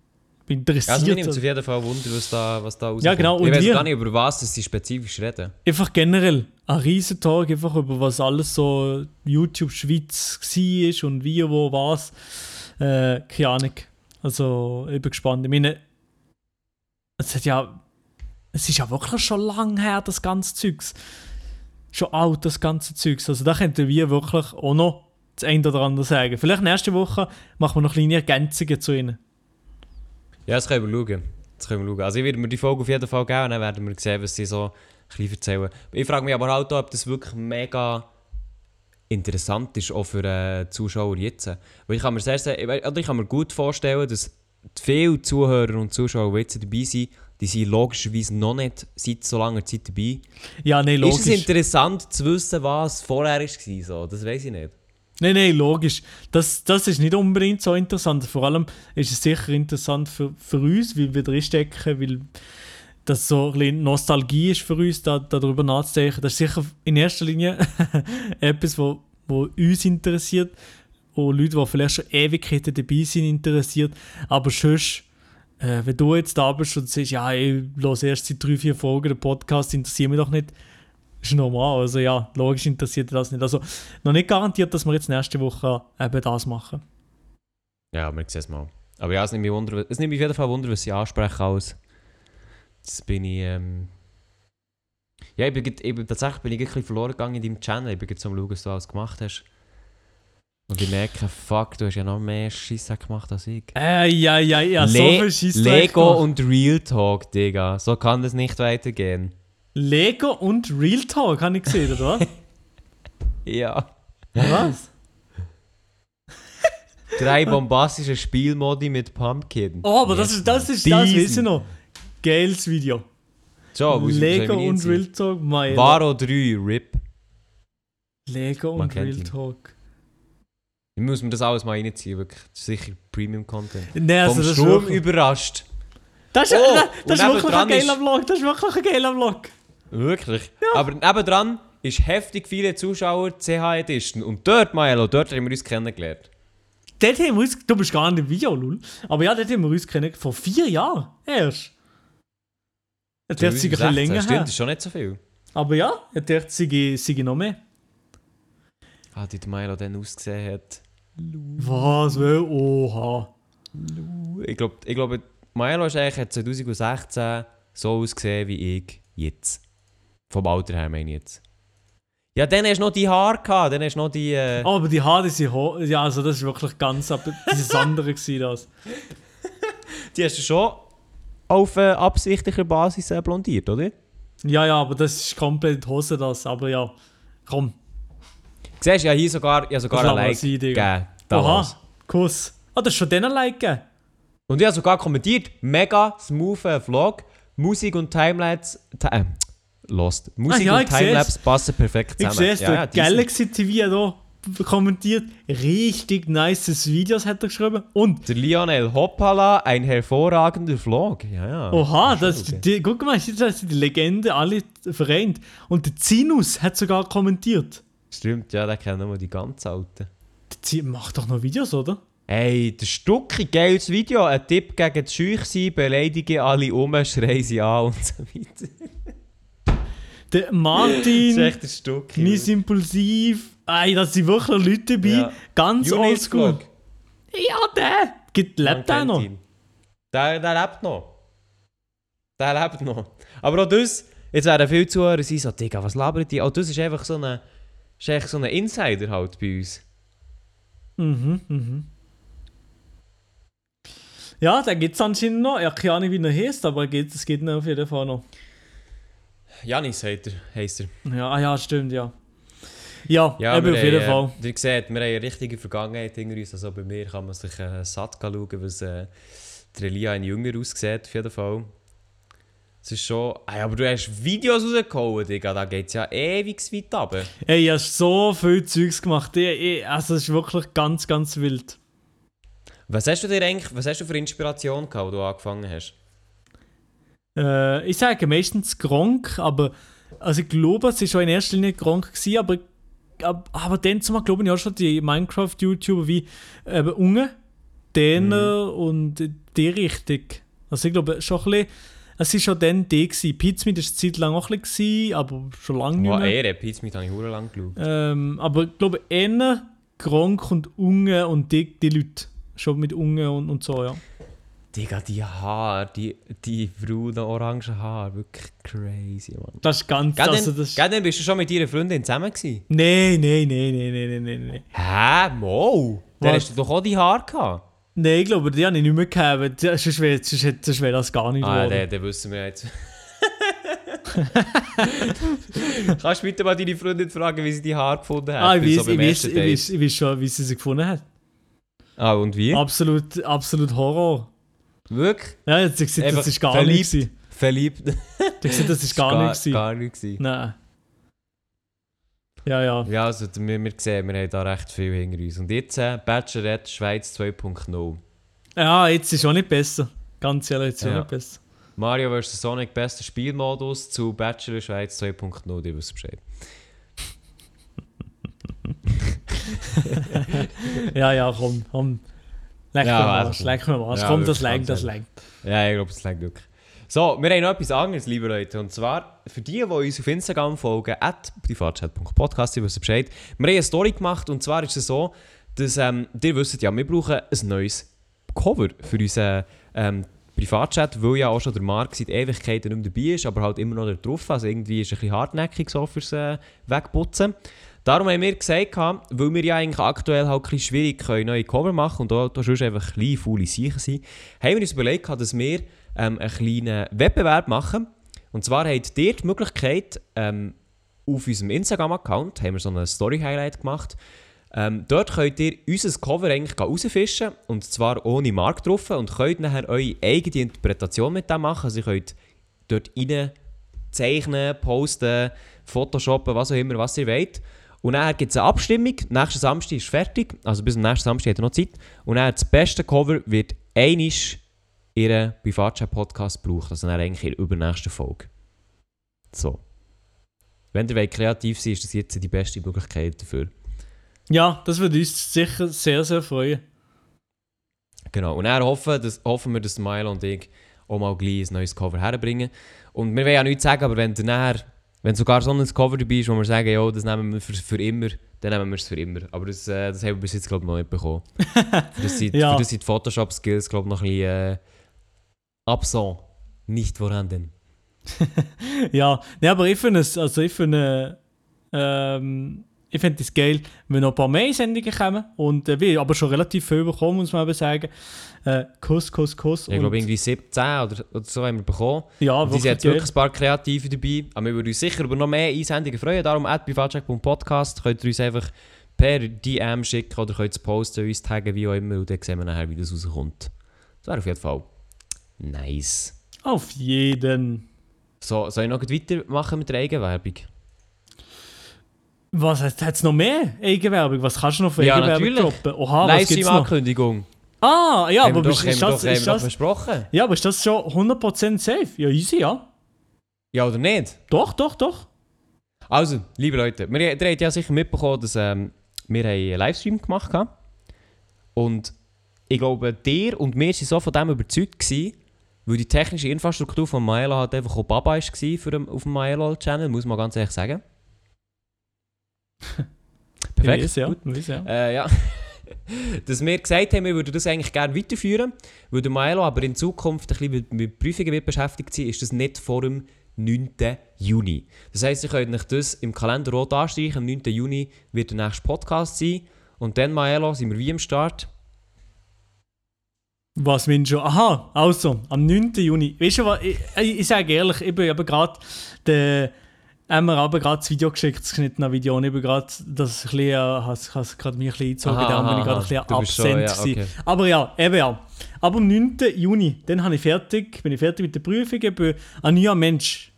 C: Bin interessiert.
B: Also, mir nimmt es auf jeden Fall Wunder, was da, was da rauskommt.
C: Ja, genau, und
B: Ich weiß gar nicht, über was dass sie spezifisch reden.
C: einfach generell ein riesen Tag einfach über was alles so YouTube Schweiz war und wie, wo, was. Äh, keine Ahnung. Also, ich bin gespannt. Ich meine, es hat ja. Es ist ja wirklich schon lang her, das ganze Zeugs. Schon alt, das ganze Zeugs. Also, da könnten wir wirklich auch noch das eine oder andere sagen. Vielleicht nächste Woche machen wir noch kleine Ergänzungen zu ihnen.
B: Ja, das können wir schauen. Das können wir schauen. Also ich werde mir die Folge auf jeden Fall geben und dann werden wir sehen, was sie so ein bisschen erzählen. Ich frage mich aber halt auch, ob das wirklich mega interessant ist, auch für äh, Zuschauer jetzt. Weil ich kann mir sehr, sehr, oder ich kann mir gut vorstellen, dass viele Zuhörer und Zuschauer, die jetzt dabei sind, die sind logischerweise noch nicht seit so langer Zeit dabei.
C: Ja, nein,
B: Ist es
C: logisch.
B: interessant zu wissen, was vorher war? So? Das weiß ich nicht.
C: Nein, nein, logisch. Das, das ist nicht unbedingt so interessant. Vor allem ist es sicher interessant für, für uns, weil wir drinstecken, weil das so ein bisschen Nostalgie ist für uns, da, darüber nachzudenken. Das ist sicher in erster Linie etwas, wo, wo uns interessiert und Leute, die vielleicht schon Ewigkeiten dabei sind, interessiert. Aber sonst, äh, wenn du jetzt da bist und sagst, ja, ich höre erst seit drei, vier Folgen den Podcast, interessiert mich doch nicht, ist normal. Also ja, logisch interessiert das nicht. Also noch nicht garantiert, dass wir jetzt nächste Woche eben das machen.
B: Ja, wir sehen es mal. Aber ja, es nimmt mich, wunder, es nimmt mich auf jeden Fall Wunder, was sie ansprechen als. Das bin ich. Ähm ja, ich bin, ich bin, tatsächlich bin ich ein bisschen verloren gegangen in deinem Channel. Ich bin jetzt am schauen, was du alles gemacht hast. Und ich merke, fuck, du hast ja noch mehr Scheisse gemacht als ich.
C: Äh, ja, ja, ja, so viel Scheissdreck
B: Lego und Real Talk, Digga. So kann das nicht weitergehen.
C: Lego und Real Talk, habe ich gesehen, oder?
B: Ja.
C: was?
B: Drei bombastische Spielmodi mit Pumpkin.
C: Oh, aber das ist, das ist, das ich noch. Geiles Video.
B: So,
C: Lego und Real Talk, mein
B: Varo 3, RIP.
C: Lego
B: Man
C: und Real
B: ihn.
C: Talk.
B: Ich muss mir das alles mal reinziehen, wirklich. Sicher Premium-Content.
C: Nein, also
B: Vom
C: das ist wirklich,
B: überrascht.
C: das ist,
B: Oh,
C: das, das ist wirklich ein geiler Vlog. Das ist wirklich ein geiler Vlog.
B: Wirklich? Aber nebendran ist heftig viele Zuschauer CH Edition. Und dort, Maelo, dort haben wir uns kennengelernt.
C: Dort haben wir uns, du bist gar nicht im Video, Lul. Aber ja, dort haben wir uns kennengelernt. Vor vier Jahren erst. Jetzt wird es
B: 2016,
C: länger
B: Stimmt, das ist schon nicht so viel.
C: Aber ja, jetzt wird es noch mehr.
B: Ah, wie der Maelo dann ausgesehen hat.
C: Was? Oha.
B: Ich glaube, ich glaub, Maelo ist eigentlich hat 2016 so ausgesehen wie ich jetzt. Vom Alter her meine ich jetzt. Ja, dann hast du noch die Haare gehabt, dann hast du noch die... Äh,
C: Oh, aber die Haare sind ho Ja, also das ist wirklich ganz... ab- Dieses andere gewesen, das.
B: Die hast du schon auf äh, absichtlicher Basis äh, blondiert, oder?
C: Ja, ja, aber das ist komplett die Hose, das. Aber ja, komm.
B: Siehst du, ja hier sogar, ja sogar
C: Das
B: ein Like
C: sein,
B: gegeben. damals.
C: Oha, Kuss. Ah, das ist schon denen Like gegeben.
B: Und ich habe sogar kommentiert, mega smooth Vlog, Musik und Timelapse, ti- äh, lost. Musik
C: Ah, ja,
B: und
C: ich.
B: Timelapse passen perfekt
C: Ich
B: zusammen.
C: sehe es,
B: ja, ja.
C: Galaxy TV hat hier kommentiert. Richtig nices Videos hat er geschrieben. Und,
B: Der Lionel Hoppala, ein hervorragender Vlog. Ja, ja.
C: oha, das,
B: okay.
C: die, guck mal, das sind die Legenden alle vereint. Und der Zinus hat sogar kommentiert.
B: Stimmt, ja, den kennen wir die ganz Alten.
C: Der Zinus macht doch noch Videos, oder?
B: Ey, der Stucki, geiles Video. Ein Tipp gegen das Scheuchsein, beleidige alle um, schrei sie an und so weiter.
C: Der
B: Das ist
C: Martin,
B: echt der Stucki.
C: Miss Impulsiv. Ey, da sind wirklich Leute dabei.
B: Ja.
C: Ganz oldschool. Ja, der. Gibt, lebt der noch?
B: ihn. Der, der lebt noch. Der lebt noch. Aber auch das, jetzt werden viele Zuhörer sein so, Digga, was labert die? Auch das ist einfach so ein ist so ein Insider halt bei uns.
C: Mhm, mhm. Ja, den gibt es anscheinend noch. Ich keine Ahnung, wie er heißt, aber es geht ihn auf jeden Fall noch.
B: Janis heisst er. Heisst er.
C: Ja, ah, ja, stimmt, ja. Ja,
B: Ja,
C: eben auf jeden
B: haben,
C: Fall.
B: Äh, ihr seht, wir haben eine richtige Vergangenheit hinter uns. Also bei mir kann man sich äh, satt schauen, was äh, der Elia ein Jünger aussieht, auf jeden Fall. Es ist schon... Ey, aber du hast Videos rausgehauen, Digga. Da geht es ja ewig weit runter.
C: Ey, ich habe so viel Zeugs gemacht. Ich, ich, also, es ist wirklich ganz, ganz wild.
B: Was hast du dir eigentlich... Was hast du für Inspiration gehabt, als du angefangen hast?
C: Äh, ich sage meistens Gronk, aber also ich glaube, es war schon in erster Linie Gronk, gewesen, aber, aber, aber dann zumal glaube ich auch schon die Minecraft-YouTuber wie eben Unge, Däner und die Richtung. Also ich glaube schon ein bisschen, es war schon dann die gewesen. Pizmeet war eine Zeit lang auch ein bisschen, aber schon lange nicht mehr.
B: Ehre, Pizza mit habe ich hure lang geschaut.
C: Ähm, aber ich glaube eher Gronk und Unge und die, die Leute. Schon mit Unge und, und so, ja.
B: Digga, die Haare, die, die braunen, orangen Haare, wirklich crazy, Mann.
C: Das ist ganz...
B: Gell,
C: Also das,
B: gell, dann bist du schon mit deiner Freundin zusammen gewesen?
C: nein, nein, nein, nein, nein, nein, nein.
B: Hä? Mo? Dann hast du doch auch die Haare gehabt.
C: Nein, ich glaube, die habe ich nicht mehr gehabt. Sonst wäre sonst, wäre das gar nicht
B: Ah,
C: geworden.
B: dann, dann wissen wir jetzt. Kannst du bitte mal deine Freundin fragen, wie sie die Haare gefunden hat?
C: Ah, ich weiß,
B: so
C: ich, weiß, ich, weiß, ich weiß schon, wie sie sie gefunden hat.
B: Ah, und wie?
C: Absolut, absolut Horror.
B: Wirklich?
C: Ja, jetzt hat sie gesagt, das ist gar
B: verliebt.
C: nicht.
B: Verliebt?
C: Sie hat gesagt, das ist gar nicht.
B: Gar nicht.
C: Nein. Ja, ja.
B: Ja, also wir, wir sehen, wir haben da recht viel hinter uns. Und jetzt äh, Bachelorette Schweiz 2.0.
C: Ja, jetzt ist auch nicht besser. Ganz ehrlich, jetzt ist
B: Ja.
C: auch nicht besser.
B: Mario vs. Sonic, bester Spielmodus zu Bachelor Schweiz 2.0, die wissen Bescheid.
C: Ja, ja, komm, komm. Leck
B: Ja,
C: mal Arsch,
B: komm.
C: leck mal Arsch.
B: Ja,
C: Komm, das lenkt, das lenkt.
B: Ja, ich glaube, das längt wirklich. So, wir haben noch etwas anderes, liebe Leute. Und zwar, für die, die uns auf Instagram folgen, at privatchat.podcast, die wissen Bescheid. Wir haben eine Story gemacht und zwar ist es so, dass, ähm, ihr wisst ja, wir brauchen ein neues Cover für unseren ähm, Privatchat, weil ja auch schon der Marc seit Ewigkeiten nicht mehr dabei ist, aber halt immer noch drauf. Also irgendwie ist er ein bisschen hartnäckig so fürs äh, Wegputzen. Darum haben wir gesagt, weil wir ja eigentlich aktuell halt ein schwierig können, neue Cover machen und da, da sonst einfach kleine, faule Sachen sind, haben wir uns überlegt, dass wir ähm, einen kleinen Wettbewerb machen. Und zwar habt ihr die Möglichkeit, ähm, auf unserem Instagram-Account haben wir so eine Story-Highlight gemacht. Ähm, dort könnt ihr unser Cover eigentlich rausfischen und zwar ohne Mark drauf und könnt nachher eure eigene Interpretation mit dem machen. Also ihr könnt dort rein zeichnen, posten, photoshoppen, was auch immer, was ihr wollt. Und dann gibt es eine Abstimmung. Nächsten Samstag ist fertig. Also bis zum nächsten Samstag hat ihr noch Zeit. Und dann das beste Cover wird einisch ihren Privatchat-Podcast braucht. Also dann eigentlich in der übernächsten Folge. So. Wenn ihr kreativ seid, ist das jetzt die beste Möglichkeit dafür.
C: Ja, das würde uns sicher sehr, sehr freuen.
B: Genau. Und dann hoffen, dass, hoffen wir, dass Milo und ich auch mal gleich ein neues Cover herbringen. Und wir wollen ja nichts sagen, aber wenn dann nachher, wenn sogar so ein Cover dabei ist, wo wir sagen, ja, das nehmen wir für, für immer, dann nehmen wir es für immer. Aber das, äh, das haben wir bis jetzt, glaube ich, noch nicht bekommen. für das sind,
C: Ja.
B: für das sind die Photoshop-Skills, glaube ich, noch ein bisschen äh, absent. Nicht vorhanden.
C: Ja, nee, aber ich finde es, also ich finde, ähm, ich finde es geil, wenn noch ein paar mehr Sendungen kommen und äh, wir haben aber schon relativ viel bekommen, muss man eben sagen. Äh, Kuss, Kuss, Kuss.
B: Ich glaube, irgendwie 17 oder, oder so haben wir bekommen.
C: ja,
B: Und sind jetzt wirklich ein paar Kreative dabei. Aber wir würden uns sicher über noch mehr Einsendungen freuen. Darum, at privatcheck.podcast könnt ihr uns einfach per DM schicken oder könnt es posten, uns taggen, wie auch immer. Und dann sehen wir nachher, wie das rauskommt. Das wäre auf jeden Fall nice.
C: Auf jeden.
B: So, soll ich noch weitermachen mit der Eigenwerbung?
C: Was hat es noch mehr Eigenwerbung? Was kannst du noch für
B: Ja,
C: Eigenwerbung
B: natürlich.
C: droppen? Oha, was gibt's noch?
B: Livestream-Ankündigung.
C: Ah, ja,
B: haben
C: aber
B: doch,
C: ist das,
B: doch,
C: ist das,
B: versprochen.
C: ja, aber ist das schon 100% safe? Ja, easy, ja.
B: Ja oder nicht?
C: Doch, doch, doch.
B: Also, liebe Leute, wir, ihr habt ja sicher mitbekommen, dass ähm, wir einen Livestream gemacht haben. Und ich glaube, dir und wir waren so von dem überzeugt, gewesen, weil die technische Infrastruktur von Maelo halt einfach auch Baba war für den, auf dem Maelo-Channel, muss man ganz ehrlich sagen.
C: Ich weiss, ja.
B: gut.
C: weiss, ja.
B: Äh, ja. dass wir gesagt haben, wir würden das eigentlich gerne weiterführen, weil der Maelo aber in Zukunft ein bisschen mit, mit Prüfungen wird beschäftigt sein, ist das nicht vor dem 9. Juni. Das heisst, ihr könnt euch das im Kalender rot anstreichen. Am 9. Juni wird der nächste Podcast sein. Und dann, Maelo, sind wir wie am Start.
C: Was meinst du? Aha, also, am 9. Juni. Weißt du was, ich, ich, ich sage ehrlich, ich bin aber gerade der. Haben wir aber gerade das Video geschickt, das geschnittene Video, und ich bin gerade, das ein bisschen, äh, has, has gerade mich ein bisschen eingezogen,
B: Aha,
C: darum bin ich gerade ein bisschen absent
B: schon- ja, okay.
C: Aber ja, eben ja. Aber am 9. Juni, dann habe ich fertig, bin ich fertig mit der Prüfung, ich bin ein neuer Mensch.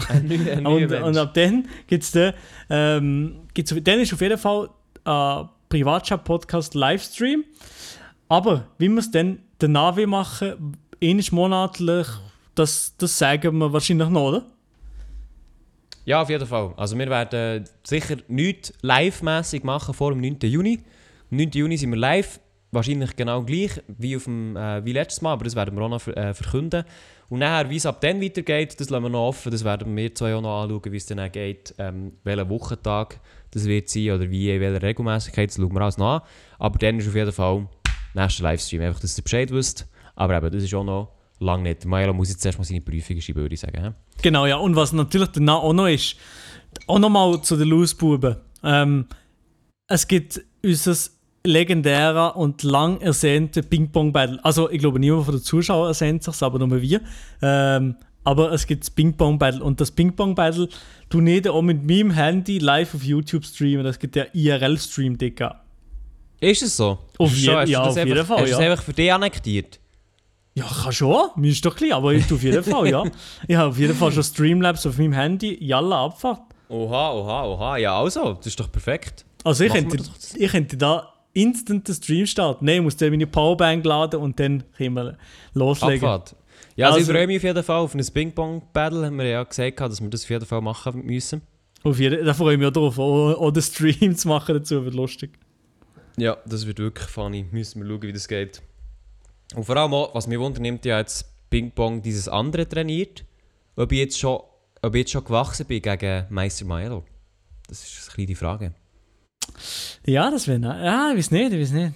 B: Ein neuer, ein neuer
C: Und,
B: Mensch.
C: und ab dann gibt's dann, ähm, gibt's, dann ist auf jeden Fall ein Privatchat-Podcast-Livestream. Aber wie wir es dann danach will machen, ähnlich monatlich, das, das sagen wir wahrscheinlich noch, oder?
B: Ja, auf jeden Fall. Also wir werden sicher nichts live-mässig machen vor dem 9. Juni. Am 9. Juni sind wir live. Wahrscheinlich genau gleich wie, auf dem, äh, wie letztes Mal, aber das werden wir auch noch ver äh, verkünden. Und nachher, wie es ab dann weitergeht, das lassen wir noch offen. Das werden wir zwei auch noch anschauen, wie es dann geht, ähm, welcher Wochentag das wird sein oder wie, in welcher Regelmäßigkeit, das schauen wir alles noch an. Aber dann ist auf jeden Fall nächster Livestream, einfach, dass ihr Bescheid wisst. Aber eben, das ist auch noch lange nicht. Milo muss jetzt erst mal seine Prüfung schreiben, würde ich sagen. hä?
C: Genau, ja. Und was natürlich danach auch noch ist, auch noch mal zu den Losbuben. Ähm, es gibt unser legendäre und lang ersehnte Ping-Pong-Battle. Also, ich glaube, niemand von den Zuschauern ersehnt sich aber nur wir. Ähm, aber es gibt das Ping-Pong-Battle. Und das Ping-Pong-Battle du nicht auch mit meinem Handy live auf YouTube streamen. Das gibt der IRL-Stream, Digga.
B: Ist es so?
C: Auf je- ja,
B: das
C: auf jeden Fall,
B: Hast
C: ja.
B: einfach für dich annektiert?
C: Ja, kann schon. Mir ist doch klein, aber ich auf jeden Fall, ja. Ich habe auf jeden Fall schon Streamlabs auf meinem Handy. Jalla, Abfahrt.
B: Oha, oha, oha. Ja, also, das ist doch perfekt.
C: Also ich
B: Machen
C: könnte, ich könnte da instant den Stream starten. Nein, ich muss dann meine Powerbank laden und dann können wir loslegen.
B: Abfahrt. Ja, also,
C: Also-
B: ich freue mich auf jeden Fall auf ein Ping-Pong-Battle. Haben wir ja gesagt, dass wir das auf jeden Fall machen müssen.
C: Auf jeden, da freue ich mich auch drauf. Den Stream zu machen dazu wird lustig.
B: Ja, das wird wirklich funny. Müssen wir schauen, wie das geht. Und vor allem auch, was mich wundert, nimmt ja jetzt Ping-Pong dieses andere trainiert. Ob ich jetzt schon, ob ich jetzt schon gewachsen bin gegen Meister Milo. Das ist eine kleine Frage.
C: Ja, das wäre. Ja, ich weiß nicht, ich weiß nicht.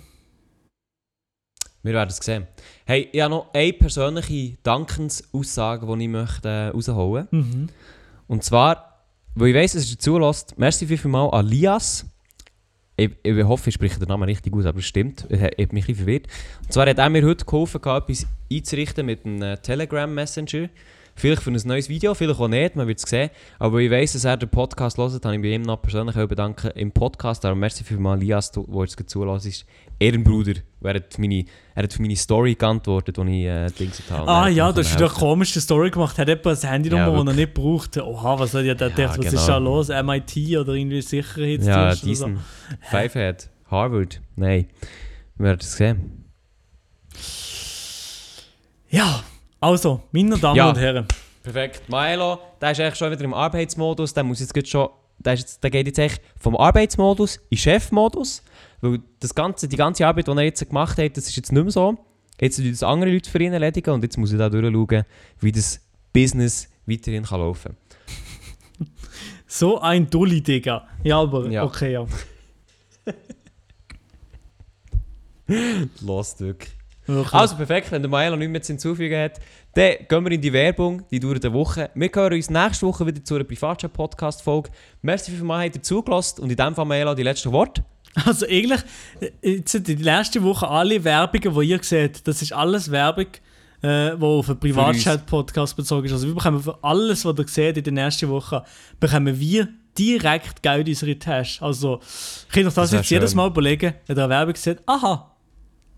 B: Wir werden es sehen. Hey, ich habe noch eine persönliche Dankensaussage, die ich möchte äh, rausholen möchte.
C: Mhm.
B: Und zwar, weil ich weiss, dass ihr zulässt, merci vielmal an Lias. Ich, ich hoffe, ich spreche den Namen richtig aus, aber es stimmt. Ich, ich habe mich ein verwirrt. Und zwar hat er mir heute geholfen, etwas einzurichten mit einem äh, Telegram-Messenger. Vielleicht für ein neues Video, vielleicht auch nicht, man wird es sehen. Aber ich weiss, dass er den Podcast hört, habe ich bei ihm noch persönlich bedanken im Podcast. Darum merci vielmal Lias, du- der jetzt zulässt. Ehrenbruder. Er hat, meine, er hat für meine Story geantwortet, die ich äh, Dings habe.
C: Ah
B: Er hat
C: ja, du hast eine komische Story gemacht. Hat jemand das Handy
B: Ja,
C: das er nicht braucht? Oha, was hat ja der
B: Ja,
C: gedacht? Was ist
B: genau.
C: da los? MIT oder irgendwie Sicherheitsdienst?
B: Ja,
C: oder so?
B: diesen Fivehead. Harvard. Nein. Wir werden es sehen.
C: Ja, also, meine Damen
B: Ja.
C: und Herren.
B: Perfekt. Milo, der ist eigentlich schon wieder im Arbeitsmodus. Der muss jetzt schon. Der, ist jetzt, der geht jetzt echt vom Arbeitsmodus in Chefmodus. Weil das ganze, die ganze Arbeit, die er jetzt gemacht hat, das ist jetzt nicht mehr so. Jetzt müssen das andere Leute für ihn erledigen und jetzt muss er da durchschauen, wie das Business weiterhin kann laufen
C: So ein Dulli, Digga. Ja, aber
B: Ja.
C: okay, ja.
B: kann. Lost wirklich.
C: Wirklich.
B: Also perfekt, wenn der Milo nichts mehr zu hinzufügen hat, dann gehen wir in die Werbung, die dauert eine Woche. Wir hören uns nächste Woche wieder zu einer Privatchat-Podcast-Folge. Merci vielmals, habt ihr zugelassen und in dem Fall Milo die letzten Worte.
C: Also eigentlich, jetzt die letzte Woche alle Werbungen, die ihr seht, das ist alles Werbung, äh, die auf einen Privatchat-Podcast bezogen ist. Also wir bekommen für alles, was ihr seht in der nächsten Woche, bekommen wir direkt Geld in unsere Tasche. Also ich kann euch das,
B: Das
C: jetzt jedes
B: schön.
C: Mal überlegen, wenn ihr eine Werbung seht, aha,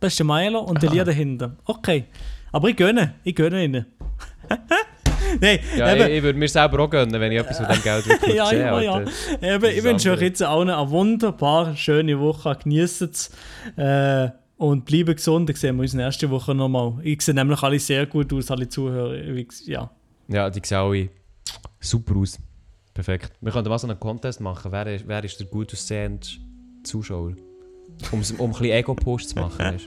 C: das ist der Milo und der. Lied dahinter. Okay, aber ich gönne, ich gönne ihnen. Nein,
B: Ja,
C: eben,
B: ich, ich würde mir selber auch gönnen, wenn ich etwas von dem Geld wirklich
C: ja, ja, ja. Eben, ich wünsche euch jetzt allen eine wunderbar schöne Woche. Genießt es. Äh, und bleibt gesund. Dann sehen wir uns nächste Woche nochmal. Ich sehe nämlich alle sehr gut aus, alle Zuhörer. Ja.
B: Ja, die sehen alle super aus. Perfekt. Wir könnten mal so einen Contest machen. Wer ist, wer ist der gut aussehende Zuschauer? Um, um ein bisschen Ego-Post zu machen.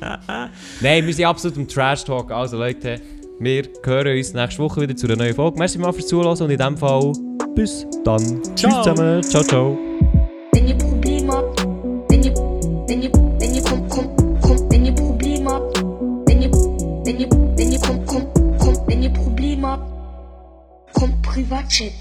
B: Nein, wir sind absolut im Trash-Talk. Also Leute, wir hören uns nächste Woche wieder zu einer neuen Folge. Merci mal fürs Zuhören und in dem Fall bis dann. Tschüss
C: Ciao.
B: zusammen. Ciao, ciao.
A: Wenn ihr Probleme habt, wenn ihr, wenn ihr, wenn ihr kommt, kommt, kommt, wenn ihr Probleme habt, wenn ihr, wenn ihr, wenn ihr kommt, kommt, kommt, wenn ihr Probleme habt, kommt Privatchat.